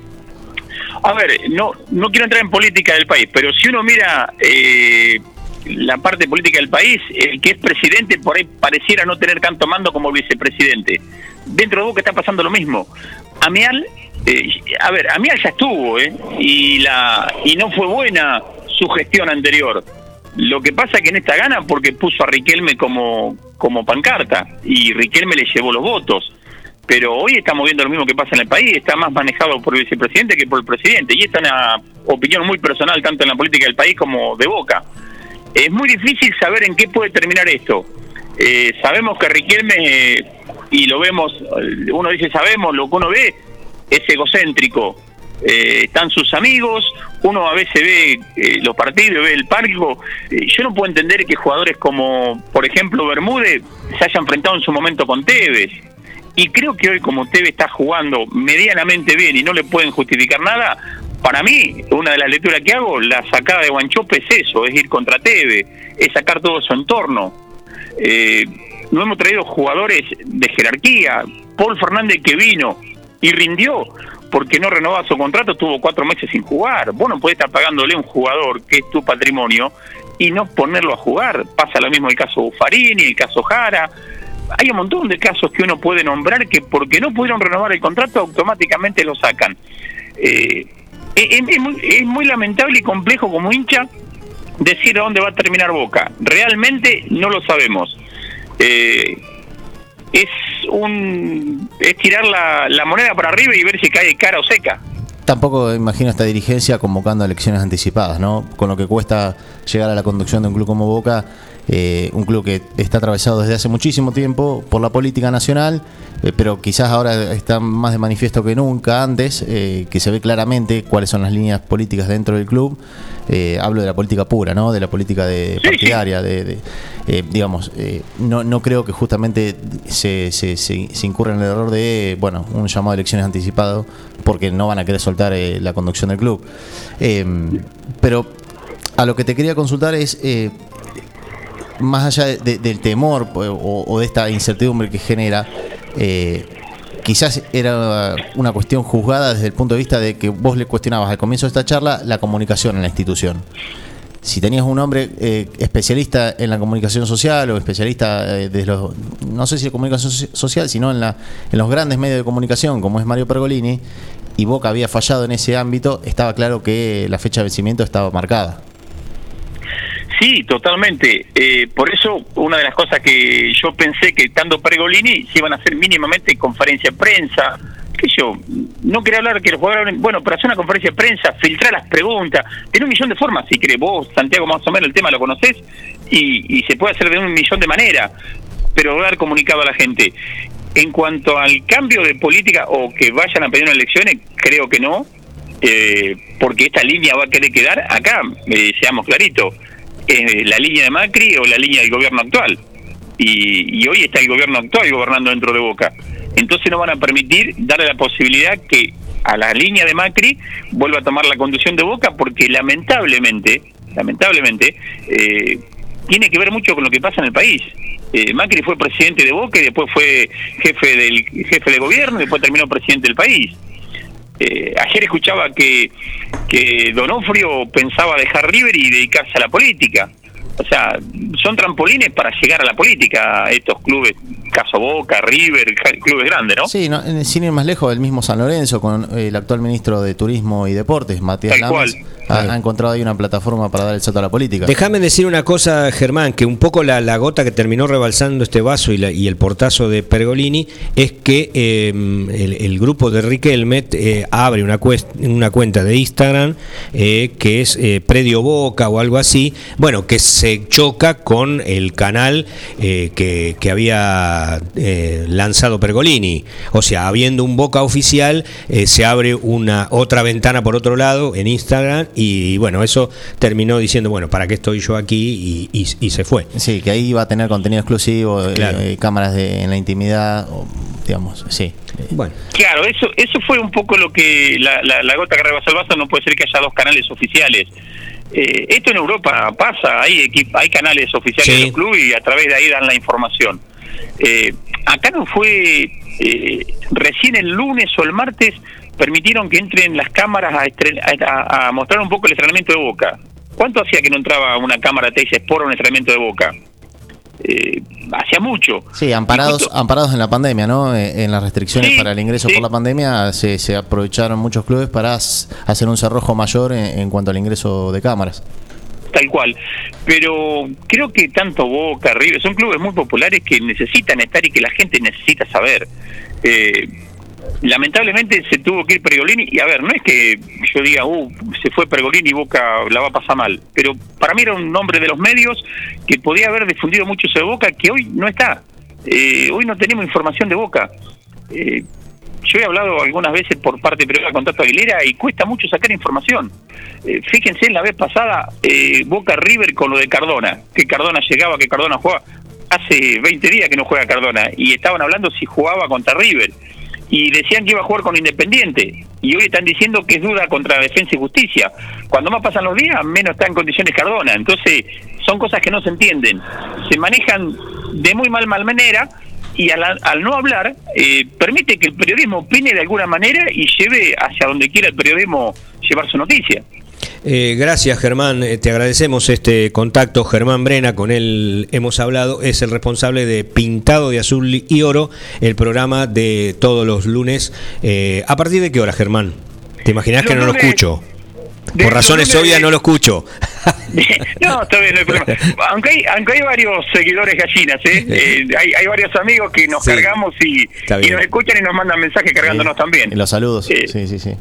Speaker 9: A ver, no, no quiero entrar en política del país, pero si uno mira eh, la parte política del país, el que es presidente por ahí pareciera no tener tanto mando como vicepresidente. Dentro de Boca está pasando lo mismo. Amial, eh, a ver, Amial ya estuvo, ¿eh? Y, la, y no fue buena su gestión anterior. Lo que pasa que en esta gana porque puso a Riquelme como, como pancarta y Riquelme le llevó los votos. Pero hoy estamos viendo lo mismo que pasa en el país, está más manejado por el vicepresidente que por el presidente. Y esta es una opinión muy personal tanto en la política del país como de Boca. Es muy difícil saber en qué puede terminar esto. Eh, sabemos que Riquelme, y lo vemos, uno dice sabemos, lo que uno ve es egocéntrico. Eh, están sus amigos, uno a veces ve eh, los partidos, ve el parque. yo no puedo entender que jugadores como, por ejemplo, Bermúdez se hayan enfrentado en su momento con Tevez. Y creo que hoy, como Tevez está jugando medianamente bien y no le pueden justificar nada, para mí, una de las lecturas que hago, la sacada de Guanchope es eso, es ir contra Teve, es sacar todo su entorno. Eh, no hemos traído jugadores de jerarquía. Paul Fernández que vino y rindió porque no renovaba su contrato, estuvo cuatro meses sin jugar. Vos no podés estar pagándole a un jugador que es tu patrimonio y no ponerlo a jugar. Pasa lo mismo el caso Buffarini, el caso Jara. Hay un montón de casos que uno puede nombrar que porque no pudieron renovar el contrato automáticamente lo sacan. Eh, es, muy, lamentable y complejo como hincha decir a dónde va a terminar Boca. Realmente no lo sabemos. Eh, es un es tirar la, la, moneda para arriba y ver si cae cara o seca.
Speaker 3: Tampoco imagino esta dirigencia convocando elecciones anticipadas, ¿no? Con lo que cuesta llegar a la conducción de un club como Boca eh, un club que está atravesado desde hace muchísimo tiempo por la política nacional, eh, pero quizás ahora está más de manifiesto que nunca antes, eh, que se ve claramente cuáles son las líneas políticas dentro del club. hablo de la política pura, ¿no? De la política de partidaria, de, digamos, no, no creo que justamente se, se, se, incurra en el error de, bueno, un llamado a elecciones anticipado, porque no van a querer soltar la conducción del club. pero a lo que te quería consultar es más allá del temor pues, o, de esta incertidumbre que genera, eh, quizás era una cuestión juzgada desde el punto de vista de que vos le cuestionabas al comienzo de esta charla la comunicación en la institución. Si tenías un hombre eh, especialista en la comunicación social o especialista eh, de los, no sé si de comunicación social, sino en, la, en los grandes medios de comunicación, como es Mario Pergolini, y Boca había fallado en ese ámbito, estaba claro que la fecha de vencimiento estaba marcada.
Speaker 9: Sí, totalmente. Eh, por eso, una de las cosas que yo pensé que estando Pregolini se iban a hacer mínimamente conferencia de prensa, que yo no quería hablar que los jugadores, bueno, pero hacer una conferencia de prensa, filtrar las preguntas, tiene un millón de formas, si crees vos, Santiago, más o menos el tema lo conocés, y, se puede hacer de un millón de maneras, pero dar comunicado a la gente. En cuanto al cambio de política o que vayan a pedir unas elecciones, creo que no, eh, porque esta línea va a querer quedar acá, eh, seamos claritos eh, la línea de Macri o la línea del gobierno actual. Y, hoy está el gobierno actual gobernando dentro de Boca. Entonces no van a permitir darle la posibilidad que a la línea de Macri vuelva a tomar la conducción de Boca porque lamentablemente, lamentablemente, eh, tiene que ver mucho con lo que pasa en el país. Eh, Macri fue presidente de Boca y después fue jefe del jefe de gobierno y después terminó presidente del país. Eh, ayer escuchaba que, que Donofrio pensaba dejar River y dedicarse a la política. O sea, son trampolines para llegar a la política estos clubes, caso Boca, River, [LAUGHS] clubes grandes, ¿no?
Speaker 3: Sí, no, sin ir más lejos, el mismo San Lorenzo, con el actual ministro de Turismo y Deportes, Matías Lamas, ha, encontrado ahí una plataforma para dar el salto a la política.
Speaker 1: Déjame decir una cosa, Germán, que un poco la, la gota que terminó rebalsando este vaso y, y el portazo de Pergolini es que eh, el, grupo de Riquelme eh, abre una, una cuenta de Instagram eh, que es Predio Boca o algo así, bueno, que se choca con el canal que, que, había lanzado Pergolini. O sea, habiendo un Boca oficial, se abre una otra ventana por otro lado en Instagram y, bueno, eso terminó diciendo, bueno, ¿para qué estoy yo aquí? Y, se fue.
Speaker 3: Sí, que ahí iba a tener contenido exclusivo, eh, eh, cámaras de, en la intimidad, digamos, sí.
Speaker 9: Bueno. Claro, eso eso fue un poco lo que la, la, gota que rebasó el vaso, no puede ser que haya dos canales oficiales. Eh, esto en Europa pasa, hay, hay canales oficiales del club y a través de ahí dan la información. Acá no fue recién el lunes o el martes permitieron que entren las cámaras a, a, mostrar un poco el entrenamiento de Boca. ¿Cuánto hacía que no entraba una cámara Teis Sport un entrenamiento de Boca? Eh, hacía mucho.
Speaker 3: Sí, amparados, amparados en la pandemia, ¿no? Eh, en las restricciones para el ingreso por la pandemia se, se, aprovecharon muchos clubes para hacer un cerrojo mayor en, cuanto al ingreso de cámaras.
Speaker 9: Tal cual. Pero creo que tanto Boca, River, son clubes muy populares que necesitan estar y que la gente necesita saber. Eh, lamentablemente se tuvo que ir Pergolini y a ver, no es que yo diga, uh, se fue Pergolini y Boca la va a pasar mal, pero para mí era un nombre de los medios que podía haber difundido mucho sobre Boca que hoy no está. Eh, hoy no tenemos información de Boca. Eh, yo he hablado algunas veces por parte de con Tato Aguilera y cuesta mucho sacar información. Eh, fíjense en la vez pasada, Boca River con lo de Cardona, que Cardona llegaba, que Cardona jugaba. Hace 20 días que no juega Cardona y estaban hablando si jugaba contra River y decían que iba a jugar con Independiente y hoy están diciendo que es duda contra Defensa y Justicia. Cuando más pasan los días, menos está en condiciones Cardona. Entonces, son cosas que no se entienden. Se manejan de muy mal mal manera y al, al no hablar eh, permite que el periodismo opine de alguna manera y lleve hacia donde quiera el periodismo llevar su noticia.
Speaker 1: Eh, gracias Germán, eh, te agradecemos este contacto. Germán Brena, con él hemos hablado, es el responsable de Pintado de Azul y Oro, el programa de todos los lunes. Eh, ¿A partir de qué hora, Germán? ¿Te imaginas que no lo escucho? Por razones obvias no lo escucho. [LAUGHS]
Speaker 9: no, está bien, no hay problema. Aunque hay, aunque hay varios seguidores gallinas, ¿eh? [LAUGHS] eh hay, hay, varios amigos que nos cargamos y, y, nos escuchan y nos mandan mensajes cargándonos también.
Speaker 3: Y los saludos. sí, sí, sí.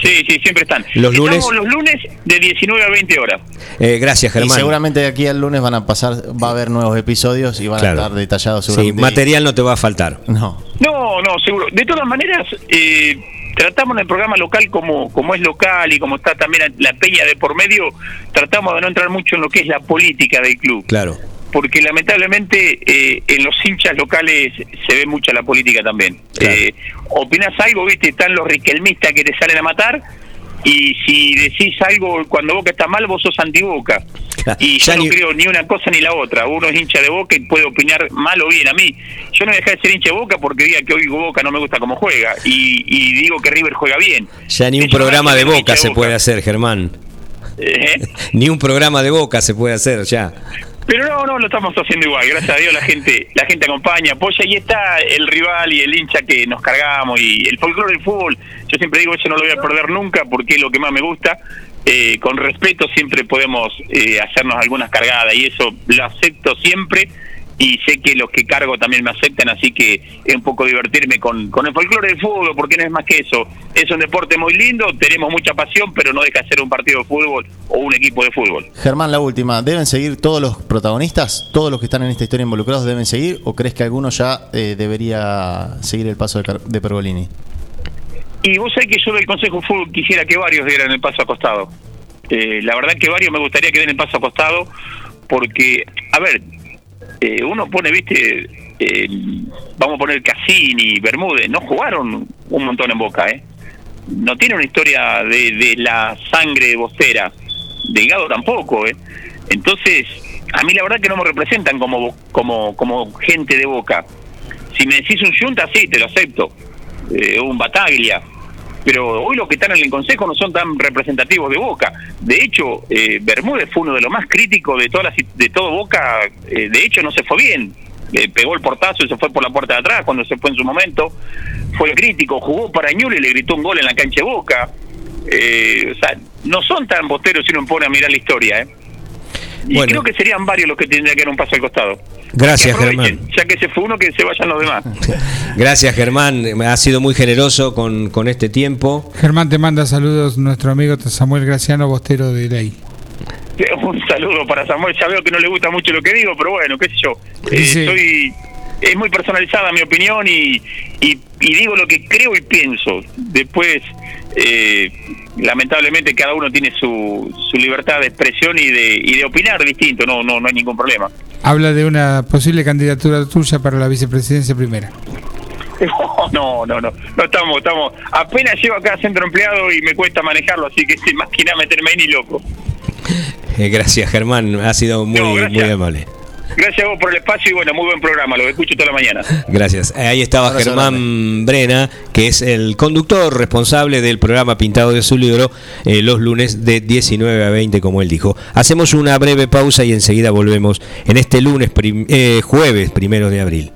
Speaker 9: Sí, sí, siempre están.
Speaker 1: Los lunes.
Speaker 9: los lunes de 19 a 20 horas.
Speaker 1: Eh, gracias, Germán. Y
Speaker 3: seguramente de aquí al lunes van a pasar, va a haber nuevos episodios y van a estar detallados.
Speaker 1: Sí, material no te va a faltar.
Speaker 9: No. No, no, seguro. De todas maneras, eh, tratamos en el programa local como, como es local y como está también la peña de por medio, tratamos de no entrar mucho en lo que es la política del club.
Speaker 1: Claro.
Speaker 9: Porque lamentablemente eh, en los hinchas locales se ve mucha la política también. Eh, opinas algo, viste, están los riquelmistas que te salen a matar y si decís algo cuando Boca está mal, vos sos anti-Boca. Y yo no creo ni una cosa ni la otra. Uno es hincha de Boca y puede opinar mal o bien. A mí, yo no dejé de ser hincha de Boca porque diga que hoy Boca no me gusta cómo juega. Y, digo que River juega bien.
Speaker 1: Ya ni un programa de Boca se puede hacer, Germán. ¿Eh? [LAUGHS] ni un programa de Boca se puede hacer ya.
Speaker 9: Pero no, no, lo estamos haciendo igual. Gracias a Dios la gente la gente acompaña, apoya y está el rival y el hincha que nos cargamos y el folclore del fútbol. Yo siempre digo, eso no lo voy a perder nunca porque es lo que más me gusta. Eh, con respeto siempre podemos eh, hacernos algunas cargadas y eso lo acepto siempre y sé que los que cargo también me aceptan, así que es un poco divertirme con, con el folclore del fútbol, porque no es más que eso. Es un deporte muy lindo, tenemos mucha pasión, pero no deja de ser un partido de fútbol o un equipo de fútbol.
Speaker 3: Germán, la última, ¿deben seguir todos los protagonistas? ¿Todos los que están en esta historia involucrados deben seguir? ¿O crees que alguno ya eh, debería seguir el paso de, de Pergolini?
Speaker 9: Y vos sabés que yo del Consejo de Fútbol quisiera que varios dieran el paso acostado. Eh, la verdad que varios me gustaría que den el paso acostado, porque, a ver, eh, uno pone, viste, vamos a poner Cassini, Bermúdez, no jugaron un montón en Boca, ¿eh? No tiene una historia de, la sangre bostera, Delgado tampoco, ¿eh? Entonces, a mí la verdad que no me representan como, como, como gente de Boca. Si me decís un Junta, sí, te lo acepto. Eh, un Bataglia. Pero hoy los que están en el Consejo no son tan representativos de Boca. De hecho, eh, Bermúdez fue uno de los más críticos de, todas de todo Boca, eh, de hecho no se fue bien, pegó el portazo y se fue por la puerta de atrás cuando se fue en su momento, fue crítico, jugó para Ñul y le gritó un gol en la cancha de Boca. Eh, o sea, no son tan bosteros si uno pone a mirar la historia, ¿eh? Y creo que serían varios los que tendrían que dar un paso al costado.
Speaker 1: Gracias, Germán.
Speaker 9: Ya que se fue uno, que se vayan los demás. [LAUGHS]
Speaker 1: Gracias, Germán. Ha sido muy generoso con, con este tiempo.
Speaker 2: Germán, te manda saludos nuestro amigo Samuel Graciano, bostero de ley. [LAUGHS]
Speaker 9: Un saludo para Samuel. Ya veo que no le gusta mucho lo que digo, pero bueno, qué sé yo. Eh, es muy personalizada mi opinión y, y, digo lo que creo y pienso. Después, eh, lamentablemente, cada uno tiene su, su libertad de expresión y de, y de opinar distinto, no, no, no hay ningún problema.
Speaker 2: Habla de una posible candidatura tuya para la vicepresidencia primera. [LAUGHS]
Speaker 9: No, no, no, no estamos, estamos. Apenas llego acá a centro empleado y me cuesta manejarlo, así que más que nada meterme ahí ni loco.
Speaker 1: Eh, gracias, Germán, ha sido muy, muy amable.
Speaker 9: Gracias a vos por el espacio y bueno, muy buen programa, lo escucho toda la mañana.
Speaker 1: Gracias. Eh, ahí estaba Germán Brena, que es el conductor responsable del programa Pintado de su libro eh, los lunes de 19 a 20, como él dijo. Hacemos una breve pausa y enseguida volvemos en este lunes, eh, jueves primero de abril.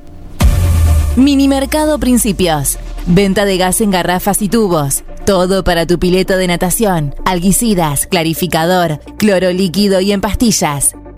Speaker 6: Minimercado Principios. Venta de gas en garrafas y tubos. Todo para tu pileta de natación, alguicidas, clarificador, cloro líquido y en pastillas.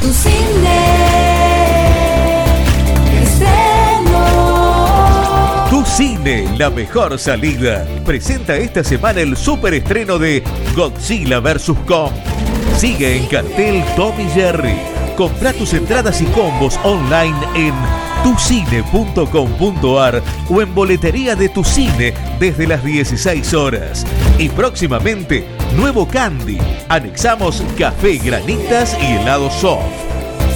Speaker 10: Tu cine cine, la mejor salida. Presenta esta semana el super estreno de Godzilla vs. Kong. Sigue en cartel Tommy Jerry. Compra tus entradas y combos online en tucine.com.ar o en boletería de tu cine desde las 16 horas. Y próximamente, nuevo candy. Anexamos café, granitas y helado soft.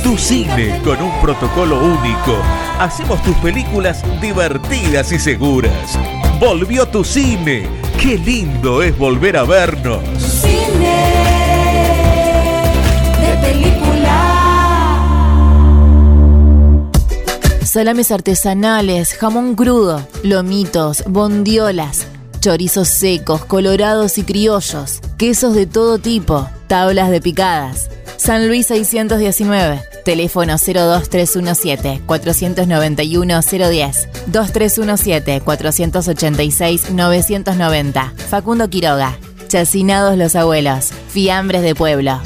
Speaker 10: Tu cine con un protocolo único. Hacemos tus películas divertidas y seguras. Volvió tu cine. Qué lindo es volver a vernos.
Speaker 6: salames artesanales, jamón crudo, lomitos, bondiolas, chorizos secos, colorados y criollos, quesos de todo tipo, tablas de picadas. San Luis 619, teléfono 02317 491 010, 2317 486 990. Facundo Quiroga, Chacinados los abuelos, fiambres de pueblo.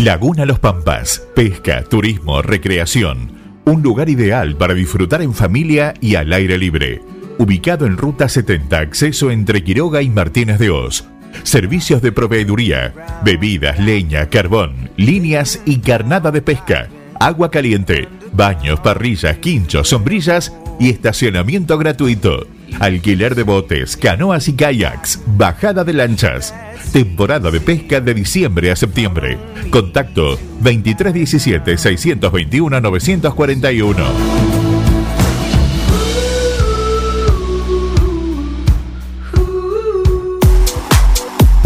Speaker 11: Laguna Los Pampas, pesca, turismo, recreación. Un lugar ideal para disfrutar en familia y al aire libre. Ubicado en Ruta 70, acceso entre Quiroga y Martínez de Oz. Servicios de proveeduría, bebidas, leña, carbón, líneas y carnada de pesca. Agua caliente, baños, parrillas, quinchos, sombrillas y estacionamiento gratuito. Alquiler de botes, canoas y kayaks, bajada de lanchas. Temporada de pesca de diciembre a septiembre. Contacto 2317 621 941.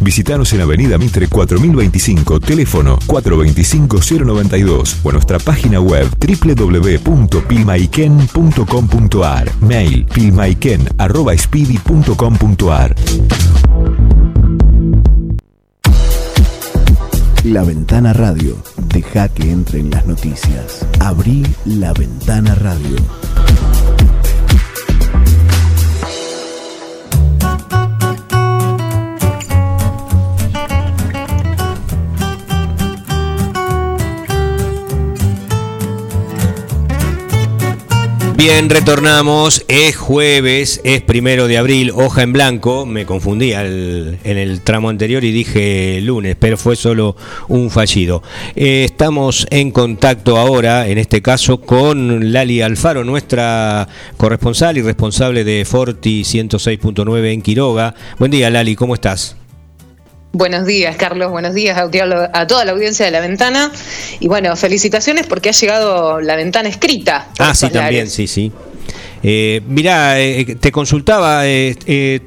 Speaker 11: Visítanos en Avenida Mitre 4025, teléfono 425-092 o nuestra página web www.pilmaiken.com.ar, mail pilmaiken.speedy.com.ar.
Speaker 7: La Ventana Radio. Deja que entren las noticias. Abrí la Ventana Radio.
Speaker 1: Bien, retornamos. Es jueves, es primero de abril, hoja en blanco. Me confundí en el tramo anterior y dije lunes, pero fue solo un fallido. Eh, estamos en contacto ahora, en este caso, con Lali Alfaro, nuestra corresponsal y responsable de Forti 106.9 en Quiroga. Buen día, Lali, ¿cómo estás?
Speaker 12: Buenos días, Carlos. Buenos días a, toda la audiencia de La Ventana. Y bueno, felicitaciones porque ha llegado la ventana escrita.
Speaker 1: Ah, sí, también, sí, sí. Eh, mirá, eh, te consultaba, eh,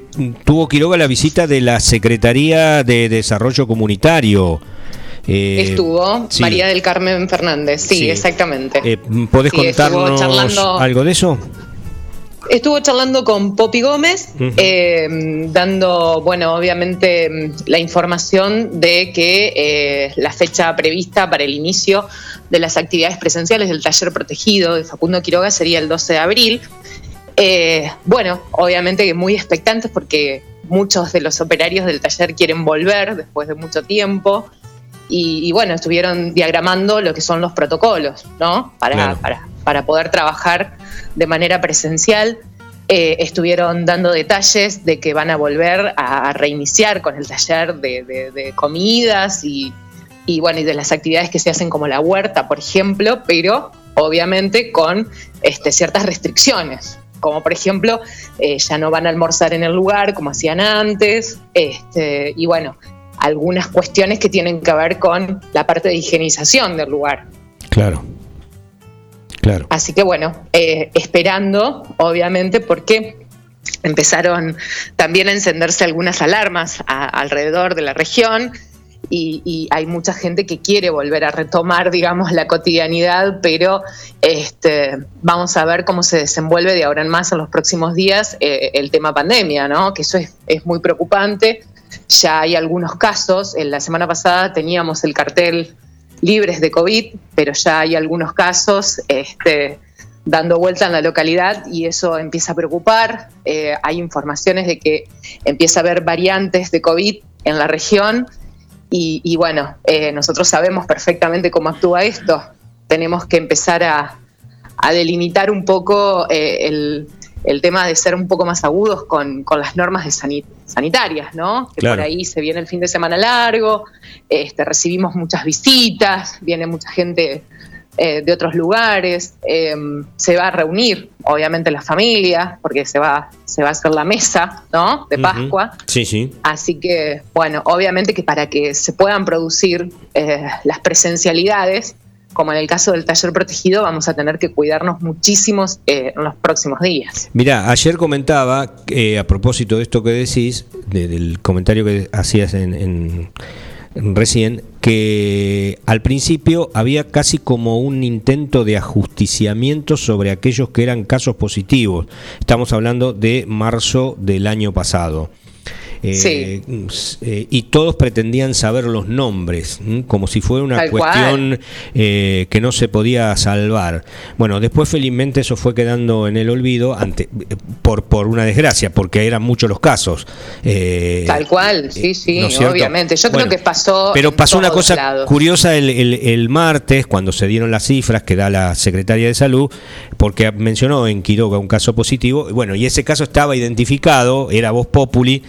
Speaker 1: tuvo Quiroga la visita de la Secretaría de Desarrollo Comunitario.
Speaker 12: Estuvo María del Carmen Fernández, sí, exactamente.
Speaker 1: ¿Podés contarnos algo de eso?
Speaker 12: Estuvo charlando con Poppy Gómez, eh, dando, bueno, obviamente la información de que eh, la fecha prevista para el inicio de las actividades presenciales del taller protegido de Facundo Quiroga sería el 12 de abril. Eh, bueno, obviamente que muy expectantes porque muchos de los operarios del taller quieren volver después de mucho tiempo. Y, bueno, estuvieron diagramando lo que son los protocolos, ¿no? Para, para, para poder trabajar de manera presencial. Eh, estuvieron dando detalles de que van a volver a, reiniciar con el taller de, comidas y, bueno, y de las actividades que se hacen como la huerta, por ejemplo, pero obviamente con este, ciertas restricciones, como por ejemplo, eh, ya no van a almorzar en el lugar como hacían antes, este, y bueno, algunas cuestiones que tienen que ver con la parte de higienización del lugar.
Speaker 1: Claro.
Speaker 12: Así que bueno, eh, esperando, obviamente, porque empezaron también a encenderse algunas alarmas alrededor de la región. Y, hay mucha gente que quiere volver a retomar, digamos, la cotidianidad, pero este, vamos a ver cómo se desenvuelve de ahora en más en los próximos días eh, el tema pandemia, ¿no? Que eso es, es muy preocupante. Ya hay algunos casos. En la semana pasada teníamos el cartel libres de COVID, pero ya hay algunos casos este, dando vuelta en la localidad y eso empieza a preocupar. Eh, hay informaciones de que empieza a haber variantes de COVID en la región y, bueno, eh, nosotros sabemos perfectamente cómo actúa esto. Tenemos que empezar a, delimitar un poco eh, el, el tema de ser un poco más agudos con, las normas de sanitarias, ¿no? Que por ahí se viene el fin de semana largo, este, recibimos muchas visitas, viene mucha gente eh, de otros lugares, em, se va a reunir, obviamente, la familia, porque se va, se va a hacer la mesa, ¿no? De Pascua.
Speaker 1: Sí, sí.
Speaker 12: Así que, bueno, obviamente que para que se puedan producir eh, las presencialidades, como en el caso del taller protegido, vamos a tener que cuidarnos muchísimos eh, en los próximos días.
Speaker 1: Mira, ayer comentaba, eh, a propósito de esto que decís, del comentario que hacías en, recién, que al principio había casi como un intento de ajusticiamiento sobre aquellos que eran casos positivos. Estamos hablando de marzo del año pasado. Eh, eh, y todos pretendían saber los nombres, como si fuera una cuestión eh, que no se podía salvar. Bueno, después felizmente eso fue quedando en el olvido ante, por, por una desgracia, porque eran muchos los casos.
Speaker 12: Tal cual, sí, sí, obviamente. Yo creo que pasó.
Speaker 1: Pero pasó una cosa curiosa el, el, martes, cuando se dieron las cifras que da la Secretaría de Salud, porque mencionó en Quiroga un caso positivo, bueno, y ese caso estaba identificado, era Voz Populi,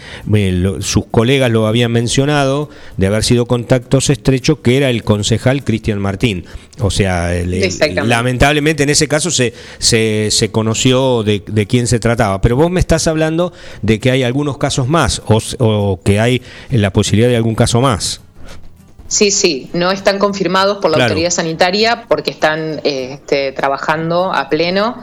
Speaker 1: sus colegas lo habían mencionado, de haber sido contactos estrechos, que era el concejal Cristian Martín. O sea, lamentablemente en ese caso se, se, conoció de, quién se trataba. Pero vos me estás hablando de que hay algunos casos más o, que hay la posibilidad de algún caso más.
Speaker 12: Sí, sí, no están confirmados por la autoridad sanitaria porque están este, trabajando a pleno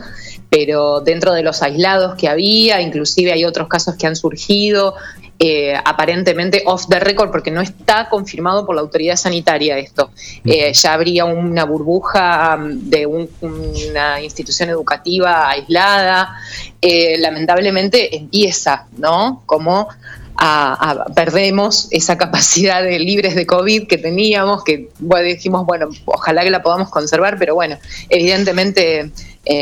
Speaker 12: pero dentro de los aislados que había, inclusive hay otros casos que han surgido eh, aparentemente off the record, porque no está confirmado por la autoridad sanitaria esto. Eh, ya habría una burbuja um, de una institución educativa aislada. Eh, lamentablemente empieza, ¿no? Como a, perdemos esa capacidad de libres de COVID que teníamos, que dijimos, bueno, ojalá que la podamos conservar, pero bueno, evidentemente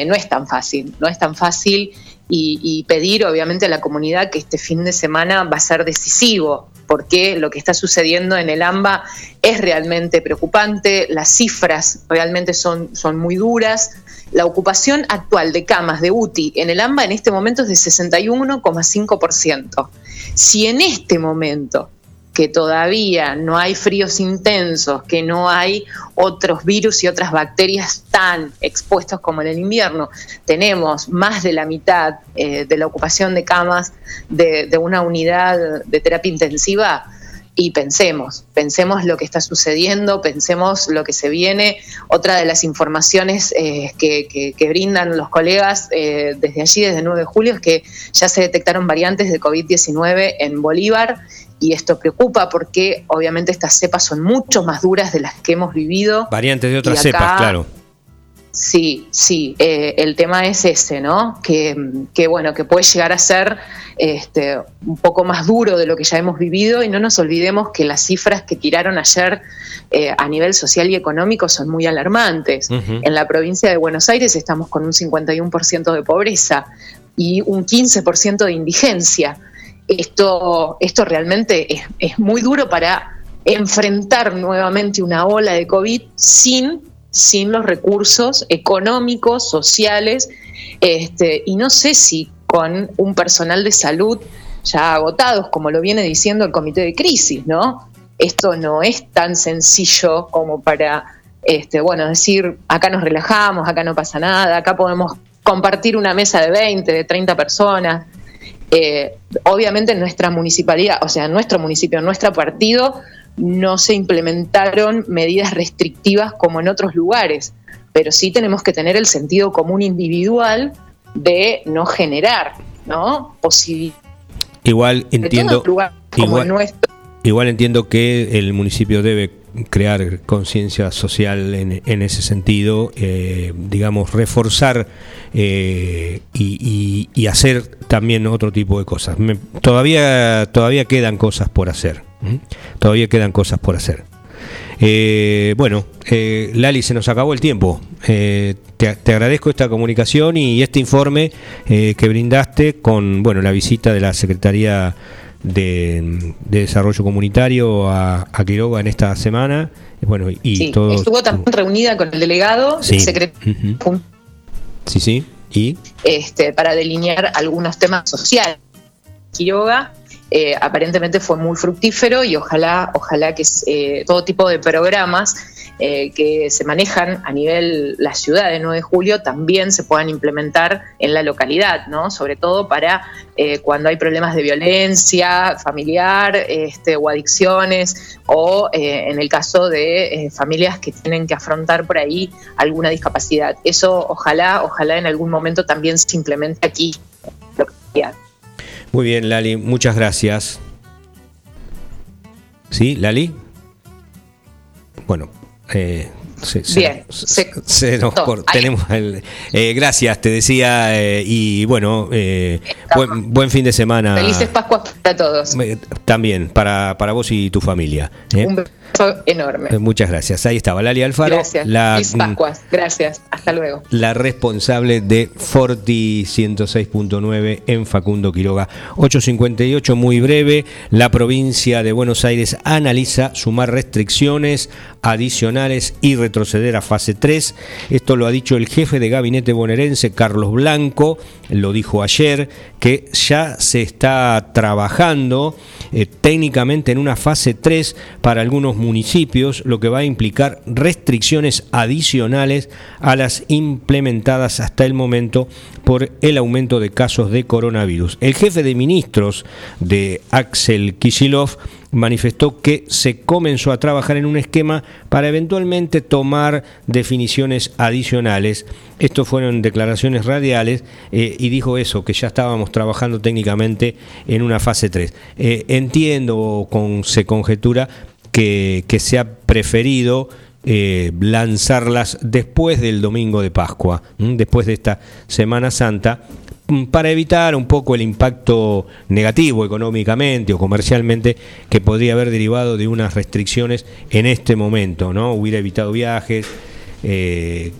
Speaker 12: no es tan fácil, no es tan fácil y, pedir obviamente a la comunidad que este fin de semana va a ser decisivo, porque lo que está sucediendo en el AMBA es realmente preocupante, las cifras realmente son, son muy duras. La ocupación actual de camas de UTI en el AMBA en este momento es de 61,5%. Si en este momento que todavía no hay fríos intensos, que no hay otros virus y otras bacterias tan expuestos como en el invierno. Tenemos más de la mitad eh, de la ocupación de camas de, una unidad de terapia intensiva y pensemos, pensemos lo que está sucediendo, pensemos lo que se viene. Otra de las informaciones eh, que, brindan los colegas eh, desde allí, desde el 9 de julio, es que ya se detectaron variantes de COVID-19 en Bolívar y esto preocupa porque obviamente estas cepas son mucho más duras de las que hemos vivido.
Speaker 1: Variantes de otras cepas, claro.
Speaker 12: Sí, sí, eh, el tema es ese, ¿no? Que, bueno, que puede llegar a ser este, un poco más duro de lo que ya hemos vivido y no nos olvidemos que las cifras que tiraron ayer eh, a nivel social y económico son muy alarmantes. En la provincia de Buenos Aires estamos con un 51% de pobreza y un 15% de indigencia esto, esto realmente es, muy duro para enfrentar nuevamente una ola de COVID sin, sin los recursos económicos, sociales, este, y no sé si con un personal de salud ya agotados, como lo viene diciendo el comité de crisis, ¿no? Esto no es tan sencillo como para, este, bueno, decir, acá nos relajamos, acá no pasa nada, acá podemos compartir una mesa de 20, de 30 personas. Eh, obviamente en nuestra municipalidad, o sea, en nuestro municipio, en nuestro partido, no se implementaron medidas restrictivas como en otros lugares, pero sí tenemos que tener el sentido común individual de no generar, ¿no?
Speaker 1: Igual entiendo, igual, igual entiendo que el municipio debe crear conciencia social en, ese sentido, eh, digamos, reforzar eh, y, hacer también otro tipo de cosas. todavía, todavía quedan cosas por hacer. Todavía quedan cosas por hacer. Eh, bueno, Lali, se nos acabó el tiempo. Te, te, agradezco esta comunicación y este informe que brindaste con bueno la visita de la Secretaría de, Desarrollo Comunitario a, Quiroga en esta semana. Bueno, y todo,
Speaker 12: estuvo también reunida con el delegado,
Speaker 1: sí.
Speaker 12: el secretario.
Speaker 1: Sí, sí. ¿Y?
Speaker 12: Este, para delinear algunos temas sociales. Quiroga eh, aparentemente fue muy fructífero y ojalá, ojalá que eh, todo tipo de programas eh, que se manejan a nivel la ciudad de 9 de julio también se puedan implementar en la localidad, ¿no? Sobre todo para cuando hay problemas de violencia familiar este, o adicciones o en el caso de familias que tienen que afrontar por ahí alguna discapacidad. Eso ojalá, ojalá en algún momento también se implemente aquí.
Speaker 1: Muy bien, Lali, muchas gracias. ¿Sí, Lali? Bueno, eh,
Speaker 12: Bien,
Speaker 1: se, nos tenemos eh, gracias, te decía, eh, y bueno, eh, buen, fin de semana.
Speaker 12: Felices Pascuas para todos.
Speaker 1: También, para, para vos y tu familia.
Speaker 12: Un beso enorme.
Speaker 1: muchas gracias. Ahí estaba Lali Alfaro.
Speaker 12: Gracias. La, Pascuas. Gracias. Hasta luego.
Speaker 1: La responsable de Forti 106.9 en Facundo Quiroga. 858, muy breve. La provincia de Buenos Aires analiza sumar restricciones adicionales y retroceder a fase 3. Esto lo ha dicho el jefe de gabinete bonaerense, Carlos Blanco, lo dijo ayer, que ya se está trabajando eh, técnicamente en una fase 3 para algunos municipios, lo que va a implicar restricciones adicionales a las implementadas hasta el momento por el aumento de casos de coronavirus. El jefe de ministros de Axel Kishilov manifestó que se comenzó a trabajar en un esquema para eventualmente tomar definiciones adicionales. Esto fueron declaraciones radiales eh, y dijo eso, que ya estábamos trabajando técnicamente en una fase 3. Eh, entiendo, con, se conjetura, que, se ha preferido eh, lanzarlas después del domingo de Pascua, después de esta Semana Santa, para evitar un poco el impacto negativo económicamente o comercialmente que podría haber derivado de unas restricciones en este momento, ¿no? Hubiera evitado viajes, eh,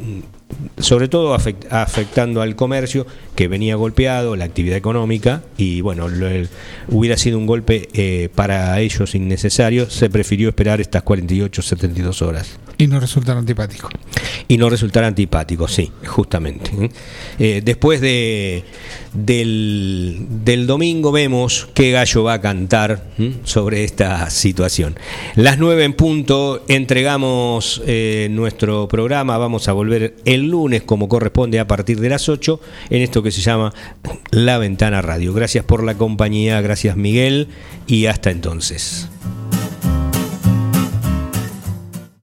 Speaker 1: sobre todo afectando al comercio que venía golpeado, la actividad económica y bueno, hubiera sido un golpe eh, para ellos innecesario, se prefirió esperar estas 48, 72 horas.
Speaker 2: Y no resultar antipático.
Speaker 1: Y no resultar antipático, sí, justamente. ¿eh? Eh, después de, del, domingo vemos qué gallo va a cantar sobre esta situación. Las nueve en punto entregamos nuestro programa, vamos a volver el lunes como corresponde a partir de las 8 en esto que se llama La Ventana Radio. Gracias por la compañía, gracias Miguel y hasta entonces.